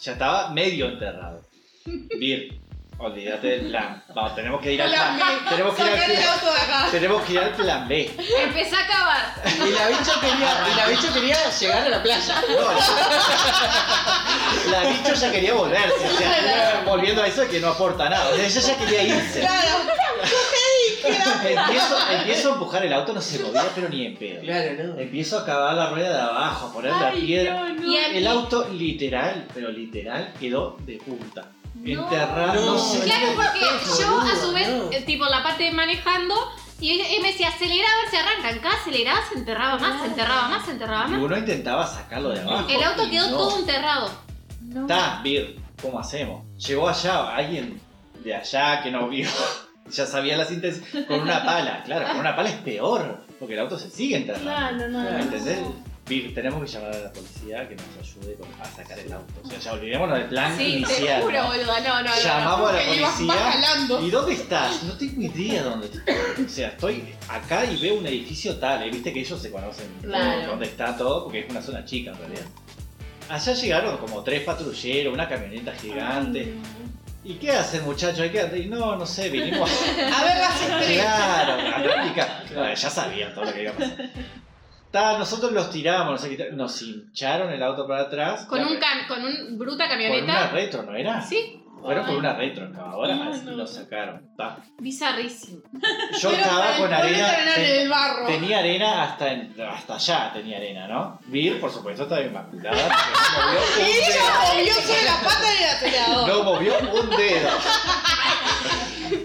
ya estaba medio enterrado. Vir, olvídate del plan. Vamos, tenemos que ir al plan. Tenemos que ir al plan. Tenemos que ir al plan B. Empecé a cavar. Y la bicha quería, y la bicha quería llegar a la playa. No, la bicho ya quería volverse. O sea, volviendo a eso de que no aporta nada. O sea, ella ya quería irse. Claro. Empiezo, empiezo a empujar el auto, no se movía, pero ni en pedo. Claro, no. Empiezo a cavar la rueda de abajo, a poner la piedra. El auto literal, pero literal, quedó de punta. No. Enterrado, no, No. sé. Claro, porque yo a su vez, no. eh, tipo la parte de manejando, y ella- y me decía, acelera a ver si arrancan. Cada acelerada se enterraba más, se enterraba más, se enterraba Y más. uno intentaba sacarlo de abajo. El auto y quedó no. todo enterrado. No. Está, Vir, ¿cómo hacemos? Llegó allá alguien de allá que no vio, ya sabía las intenciones, con una pala. Claro, con una pala es peor, porque el auto se sigue enterrando. Claro, no, no. ¿Entendés? Vir, tenemos que llamar a la policía que nos ayude con- a sacar el auto. O sea, ya olvidémonos del plan Sí, inicial. te juro, ¿no? boluda. No, no, no. Llamamos a la policía. ¿Y dónde estás? No tengo idea dónde estoy. O sea, estoy acá y veo un edificio tal. ¿eh? Viste que ellos se conocen Claro. dónde está todo, porque es una zona chica en realidad. Allá llegaron como tres patrulleros, una camioneta gigante. ¿Y qué hacen, muchachos? Hay que... No, no sé, vinimos A ver las estrellas. Claro, a practicar. Bueno, ya sabían todo lo que iba a pasar. Ta, nosotros los tiramos, tal. nos hincharon el auto para atrás. Con un, cam- con un bruta Con una camioneta. retro, ¿no era? Sí, Fueron por una retro No, no. lo sacaron. Ta. bizarrísimo. Yo estaba con arena. en ten- el barro. tenía arena hasta, en- hasta allá, tenía arena, ¿no? Vir, por supuesto, estaba inmaculada. un Ella movió sobre la pata del acelerador. No movió un dedo.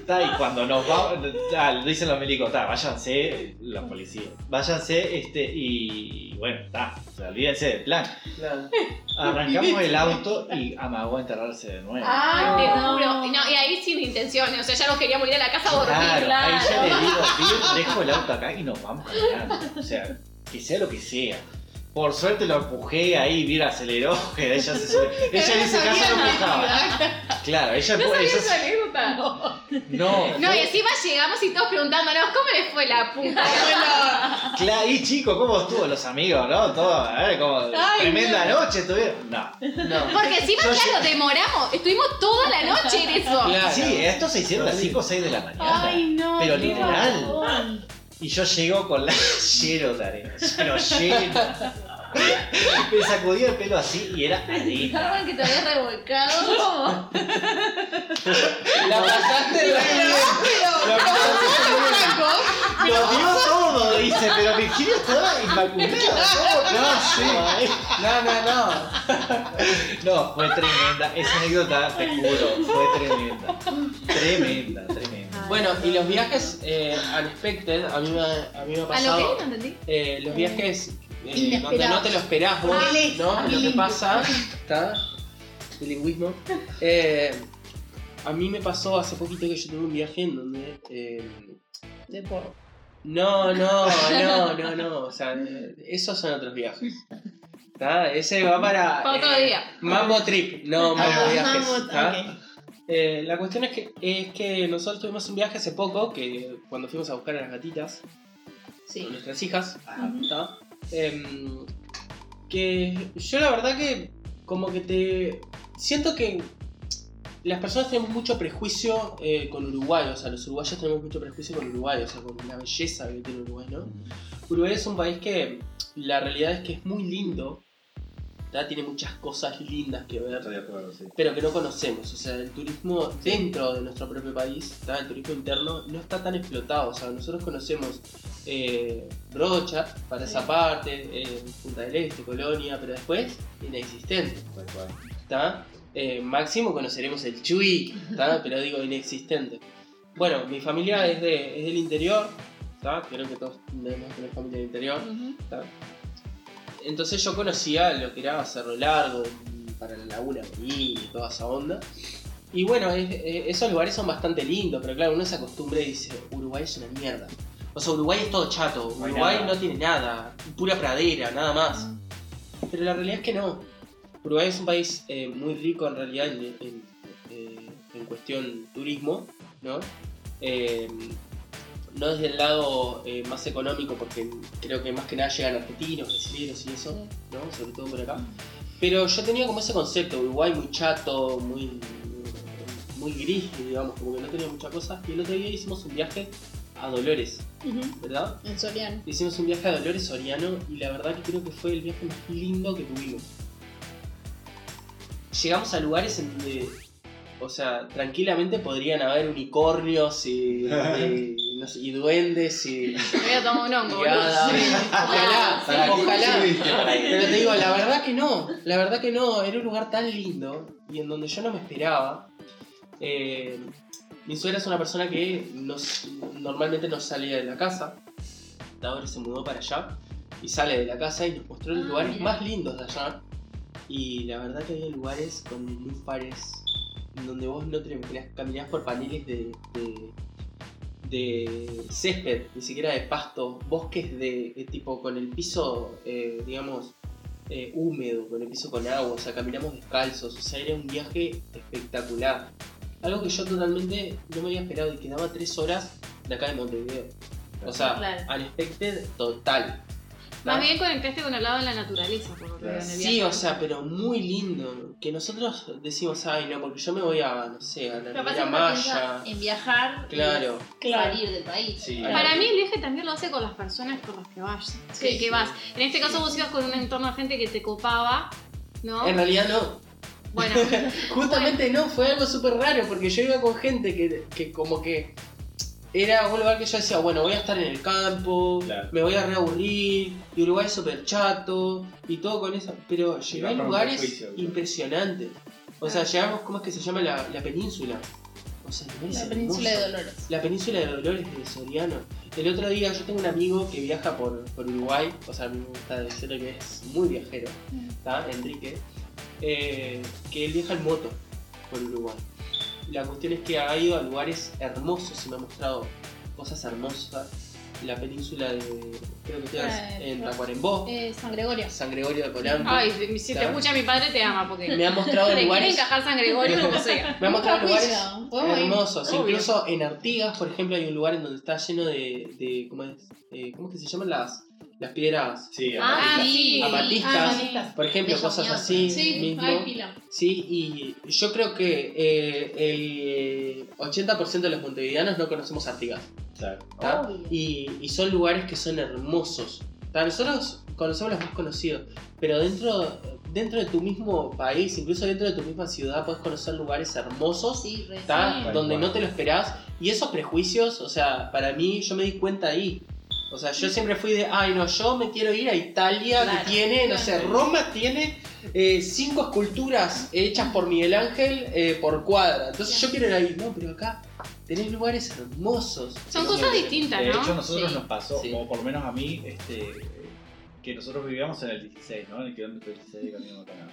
Ta, y cuando nos vamos, ta, dicen los milicos, ta, váyanse, los policías, váyanse, este, y bueno, sea, olvídense del plan. Claro. Arrancamos el auto y amagó a enterrarse de nuevo. Ay, te no. juro. Y, no, y ahí sin intenciones. O sea, ya nos queríamos ir a la casa a dormir. Claro, claro. ahí ya le digo, "Vir, dejo el auto acá y nos vamos caminando. O sea, que sea lo que sea. Por suerte lo empujé ahí, Vir aceleró, que ella se sube. Ella en ese caso no empujaba. Claro, ella No ella sabía se- esa anécdota. No, No, y encima llegamos y todos preguntándonos cómo les fue la puta. Claro, y chico, ¿cómo estuvo los amigos, no? Todo, a ver, como Ay, tremenda noche estuvieron. No. No. Porque encima, Yo claro, demoramos. Estuvimos toda la noche en eso. Claro. Sí, esto se hicieron a las 5 o 6 de la mañana. Ay, no. Pero literal. Y yo llego con la lleno de arena, lleno, lleno. Me sacudía el pelo así y era. Algo que te habías revolcado. La pasaste re bien. Pero, Franco, Lo dio todo, dice, pero Virginia estaba inmaculada. ¿Cómo no? Sí. No, no, no. No, fue tremenda. Esa anécdota, te juro, fue tremenda. Tremenda, tremenda. Bueno, y los viajes eh, unexpected, a mí me, a mí me ha ¿A lo pasado. que? No entendí. eh, los viajes eh, no te lo esperás vos, ¿no? Lo que pasa, ¿está? Bilingüismo. Eh, a mí me pasó hace poquito que yo tuve un viaje en donde. eh, De porro. no, no, no, no, no. O sea, esos son otros viajes. ¿Está? Ese va para. Para otro eh, día. Mambo Trip, no Mambo Ah, Viajes. Mambo, ¿está? ok. Eh, la cuestión es que, es que nosotros tuvimos un viaje hace poco, que cuando fuimos a buscar a las gatitas, Sí. con nuestras hijas, Ujú. ¿está? Em, que yo la verdad que como que te... Siento que las personas tenemos mucho prejuicio eh, con Uruguay, o sea, los uruguayos tenemos mucho prejuicio con Uruguay, o sea, con la belleza que tiene Uruguay, ¿no? Uruguay es un país que la realidad es que es muy lindo, ¿tá? tiene muchas cosas lindas que ver Estoy de acuerdo, sí. pero que no conocemos. O sea, el turismo dentro de nuestro propio país, ¿tá? el turismo interno, no está tan explotado. O sea, nosotros conocemos eh, Brocha para esa parte, eh, Punta del Este, Colonia, pero después inexistente. Tal cual. ¿tá? Eh, máximo conoceremos el Chuy, pero digo inexistente. Bueno, mi familia es, de, es del interior, ¿tá? creo que todos debemos tener familia del interior. Entonces yo conocía lo que era Cerro Largo, para la Laguna Marín y toda esa onda. Y bueno, es- es- esos lugares son bastante lindos, pero claro, uno se acostumbra y dice, Uruguay es una mierda. O sea, Uruguay es todo chato, Uruguay no tiene nada, pura pradera, nada más. Pero la realidad es que no. Uruguay es un país eh, muy rico en realidad en, en- eh, en cuestión turismo, ¿no? Eh, no desde el lado eh, más económico, porque creo que más que nada llegan argentinos, brasileños y eso, ¿no? Sobre todo por acá. Pero yo tenía como ese concepto, Uruguay muy chato, muy, muy gris, digamos, como que no tenía mucha cosa. Y el otro día hicimos un viaje a Dolores, ¿verdad? En Soriano. Hicimos un viaje a Dolores Soriano y la verdad que creo que fue el viaje más lindo que tuvimos. Llegamos a lugares en donde, o sea, tranquilamente podrían haber unicornios y, y, no sé, y duendes y, Me voy a tomar un hongo. Ojalá, ¿Para qué ojalá. ahí? Pero te digo, la verdad que no, la verdad que no, era un lugar tan lindo y en donde yo no me esperaba. Eh, mi suegra es una persona que nos- normalmente no salía de la casa, ahora se mudó para allá y sale de la casa y nos mostró los Ah, lugares mira. más lindos de allá. Y la verdad que había lugares con lufares donde vos no te imaginás, caminás por paneles de, de, de césped, ni siquiera de pasto, bosques de, de tipo con el piso, eh, digamos, eh, húmedo, con el piso con agua, o sea, caminamos descalzos, o sea, era un viaje espectacular. Algo que yo totalmente no me había esperado y quedaba tres horas de acá de Montevideo. O sea, Claro. unexpected total. Más bien conectaste con el lado de la naturaleza, por lo que el Sí, o sea, pero muy lindo. Que nosotros decimos, ay, no, porque yo me voy a, no sé, a la Maya. en viajar Claro. y salir del país. Sí. Para mí el viaje también lo hace con las personas con las que vas. que, que vas. En este caso vos ibas con un entorno de gente que te copaba, ¿no? En realidad no. Bueno, Justamente no, fue algo súper raro porque yo iba con gente que, que como que era un lugar que yo decía, bueno, voy a estar en el campo, Claro. me voy a reaburrir, y Uruguay es súper chato, y todo con eso. Pero llegué a lugares impresionantes. O sea, llegamos, ¿cómo es que se llama la, la península? O sea, La península de. Dolores. La península de Dolores de Soriano. El otro día yo tengo un amigo que viaja por, por Uruguay, o sea, a mí me gusta decirle que es muy viajero, ¿está? Enrique, eh, que él viaja en moto por Uruguay. La cuestión es que ha ido a lugares hermosos y me ha mostrado cosas hermosas. La península de, creo que estás Eh, en. Tacuarembó, Eh, San Gregorio. San Gregorio de Colambo. ay, si si te escucha mi padre te ama porque Me ha mostrado lugares, encajar San Gregorio como sea. me ha mostrado lugares hermosos. Obvio. Incluso en Artigas, por ejemplo, hay un lugar en donde está lleno de, de ¿cómo es? Eh, ¿cómo es que se llaman las, las piedras? Sí, Ah, amarilla. sí. Amatistas. Ah. Por ejemplo, cosas así Sí, mismo. hay pila. Sí, y yo creo que eh, el 80% de los montevideanos no conocemos Artigas. Y, y son lugares que son hermosos. ¿tá? Nosotros conocemos los más conocidos, pero dentro, dentro de tu mismo país, incluso dentro de tu misma ciudad, puedes conocer lugares hermosos Sí, donde no te lo esperás. Y esos prejuicios, o sea, para mí yo me di cuenta ahí. O sea, yo siempre fui de, ay no, yo me quiero ir a Italia, Claro, que tiene, no sé, Roma tiene eh, cinco esculturas hechas por Miguel Ángel eh, por cuadra. Entonces yo quiero ir ahí. No, pero acá tenés lugares hermosos. Son cosas distintas, De hecho, ¿no? nosotros Sí. nos pasó, Sí. o por lo menos a mí, este, que nosotros vivíamos en el 16, ¿no? En el kilómetro 16 de Camino Macanao.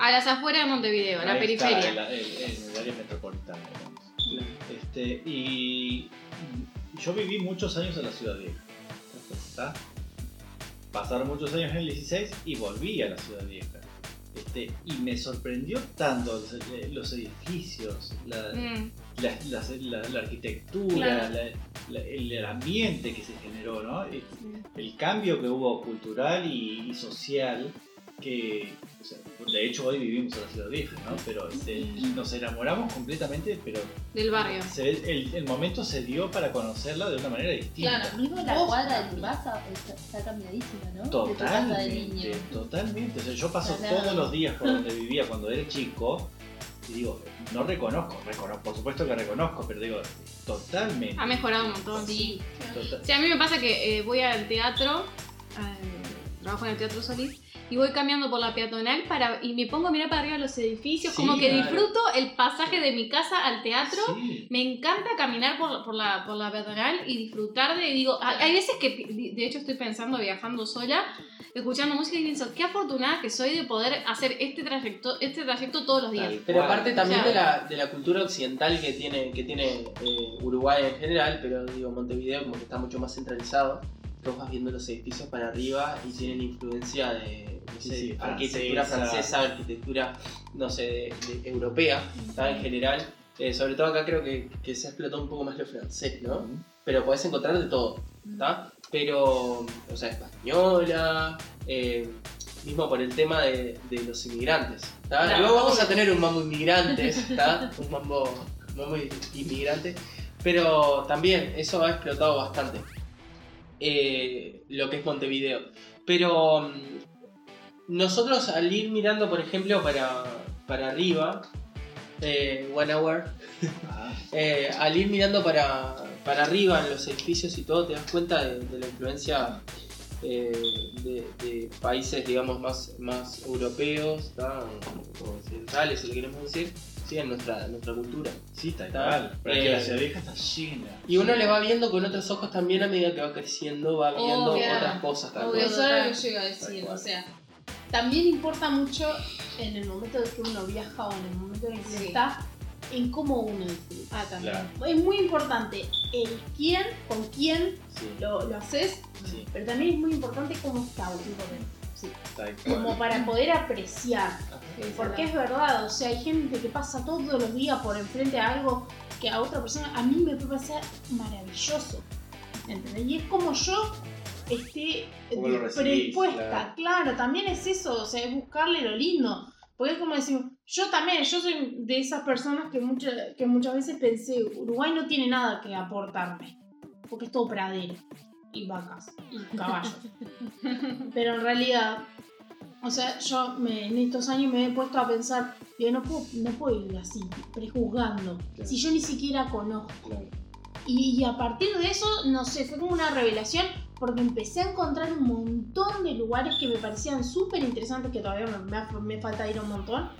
A las afueras de Montevideo, la Ahí está, periferia. En, la- en- en el área metropolitana, digamos. Este, y yo viví muchos años en la ciudad vieja. Pasaron muchos años en el 16 y volví a la ciudad vieja. Este, y me sorprendió tanto los, eh, los edificios, la, Mm. la, la- la- la arquitectura, Claro. el, el ambiente que se generó, ¿no? El, el cambio que hubo cultural y, y social que, o sea, de hecho hoy vivimos en la ciudad vieja, ¿no? Pero este, nos enamoramos completamente, pero Del barrio. se el, el momento se dio para conocerla de una manera distinta. Claro. Mismo la cuadra de tu casa está, cambiadísima, ¿no? De Totalmente, niño. totalmente. O sea, yo paso Claro. todos los días por donde vivía cuando era chico y digo, no reconozco, reconozco, por supuesto que reconozco, pero digo, totalmente. Ha mejorado un montón. Sí, total- Sí, a mí me pasa que eh, voy al teatro, eh, trabajo en el Teatro Solís, y voy cambiando por la peatonal para, y me pongo a mirar para arriba los edificios, Sí, como que disfruto el pasaje de mi casa al teatro. Sí. Me encanta caminar por, por, la, por la peatonal y disfrutar de, digo, hay veces que, de hecho estoy pensando viajando sola, escuchando música y pienso, qué afortunada que soy de poder hacer este trayecto, este trayecto todos los días. Tal Pero aparte también O sea- de, la, de la cultura occidental que tiene, que tiene eh, Uruguay en general, pero digo, Montevideo como que está mucho más centralizado. Vos vas viendo los edificios para arriba y tienen influencia de no Sí, sé, sí, arquitectura francesa. francesa, arquitectura, no sé, de, de- europea, ¿tá? en general. Eh, sobre todo acá creo que, que se ha explotado un poco más lo francés, ¿no? Pero podés encontrar de todo, ¿tá? Pero, o sea, española, eh, mismo por el tema de, de los inmigrantes, ¿tá? Claro. Luego vamos a tener un mambo inmigrantes, ¿tá? Un mambo, mambo inmigrante, pero también eso ha explotado bastante. Eh, lo que es Montevideo. Pero mm, nosotros al ir mirando, por ejemplo, para, para arriba, eh, One Hour, Ah, eh, al ir mirando para, para arriba en los edificios y todo, te das cuenta de, de la influencia eh, de, de países, digamos, más, más europeos, ¿tá? occidentales, si le queremos decir, sí, en nuestra, nuestra cultura. sí, tal Está. cual. Pero es que Eh, la ciudad vieja está llena. Y uno le va viendo con otros ojos también a medida que va creciendo, va viendo otras cosas también. eso es lo que yo iba a decir. O sea, también importa mucho en el momento en que uno viaja o en el momento en el que Sí. está, en cómo uno disfruta. Ah, también. Claro. Es muy importante el quién, con quién Sí, lo, lo haces, sí, pero también es muy importante cómo está uno. Sí. Como para poder apreciar. Porque es verdad, o sea, hay gente que pasa todos los días por enfrente a algo que a otra persona a mí me puede parecer maravilloso. ¿Entendés? Y es como yo esté recibís, predispuesta. claro. Claro. también es eso, o sea, es buscarle lo lindo. Porque es como decimos, yo también, yo soy de esas personas que, muchas que muchas veces pensé, Uruguay no tiene nada que aportarme, porque es todo pradero, y vacas, y caballos. Pero en realidad, o sea, yo me- en estos años me he puesto a pensar, digo, no puedo, no puedo ir así, prejuzgando, Claro. si yo ni siquiera conozco. Claro. Y, y a partir de eso, no sé, fue como una revelación porque empecé a encontrar un montón de lugares que me parecían súper interesantes, que todavía me, me me falta ir a un montón.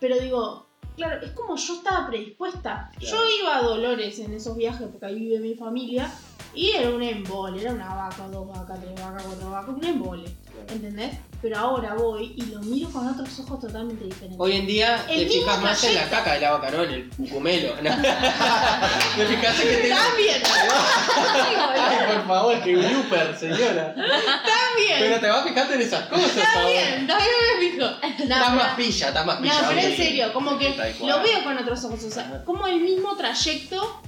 Pero digo, claro, es como yo estaba predispuesta. Claro. Yo iba a Dolores en esos viajes porque ahí vive mi familia y era un embole, era una vaca, dos vacas, tres vacas, cuatro vacas, un embole. ¿entendés? Pero ahora voy y lo miro con otros ojos totalmente diferentes. Hoy en día El te fijas más en la caca de la vaca, no en el cucumelo. ¿no? te fijas en que te... También, Ay, por favor, que blooper, señora. también. Pero te vas fijando en esas cosas bien, también me fijo. No, Estás más pilla, estás más No, pilla. pero en serio, como que lo veo con otros ojos. O sea, como el mismo trayecto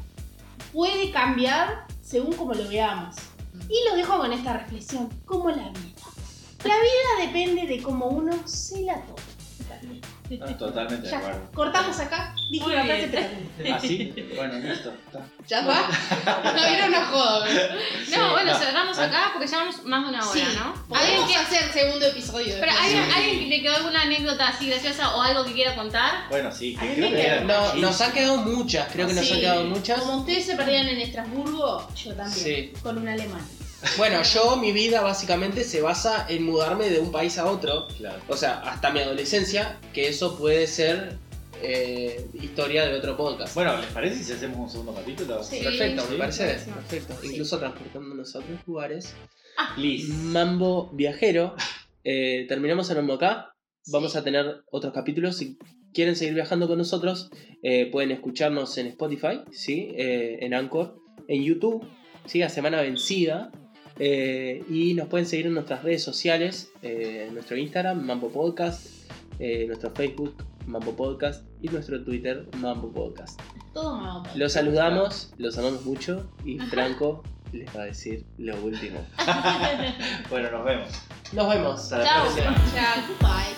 puede cambiar según como lo veamos. Y lo dejo con esta reflexión, como la vida. La vida depende de cómo uno se la toma. También. Ah, Totalmente de acuerdo. cortamos acá, dije Muy la frase, bien. Así, bueno, listo. está. ya está. No era una joda. pero- No, bueno, no. cerramos acá porque llevamos más de una hora, Sí. ¿no? Alguien ¿Alguien que hacer segundo episodio. Pero. ¿alguien, ¿alguien le quedó alguna anécdota así graciosa o algo que quiera contar? Bueno, sí, que creo que era- No, sí. nos han quedado muchas, creo que nos Sí. han quedado muchas. Como ustedes se perdían en Estrasburgo, yo también. Sí. Con un alemán. Bueno, yo, mi vida básicamente se basa en mudarme de un país a otro. Claro. O sea, hasta mi adolescencia, que eso puede ser eh, historia de otro podcast. Bueno, ¿les parece si hacemos un segundo capítulo? Sí. perfecto, sí, me parece perfecto. Incluso transportándonos a otros lugares. Please. Mambo viajero. Eh, terminamos el mambo acá. Vamos a tener otros capítulos. Si quieren seguir viajando con nosotros, eh, pueden escucharnos en Spotify, ¿sí? Eh, en Anchor, en YouTube, ¿sí? a semana vencida. Eh, y nos pueden seguir en nuestras redes sociales, eh, nuestro Instagram, Mambo Podcast, eh, nuestro Facebook, Mambo Podcast y nuestro Twitter, Mambo Podcast. Todo Mambo Podcast. Los saludamos, los amamos mucho y Franco les va a decir lo último. bueno, nos vemos. Nos vemos. Hasta la Chao. Chao. Bye.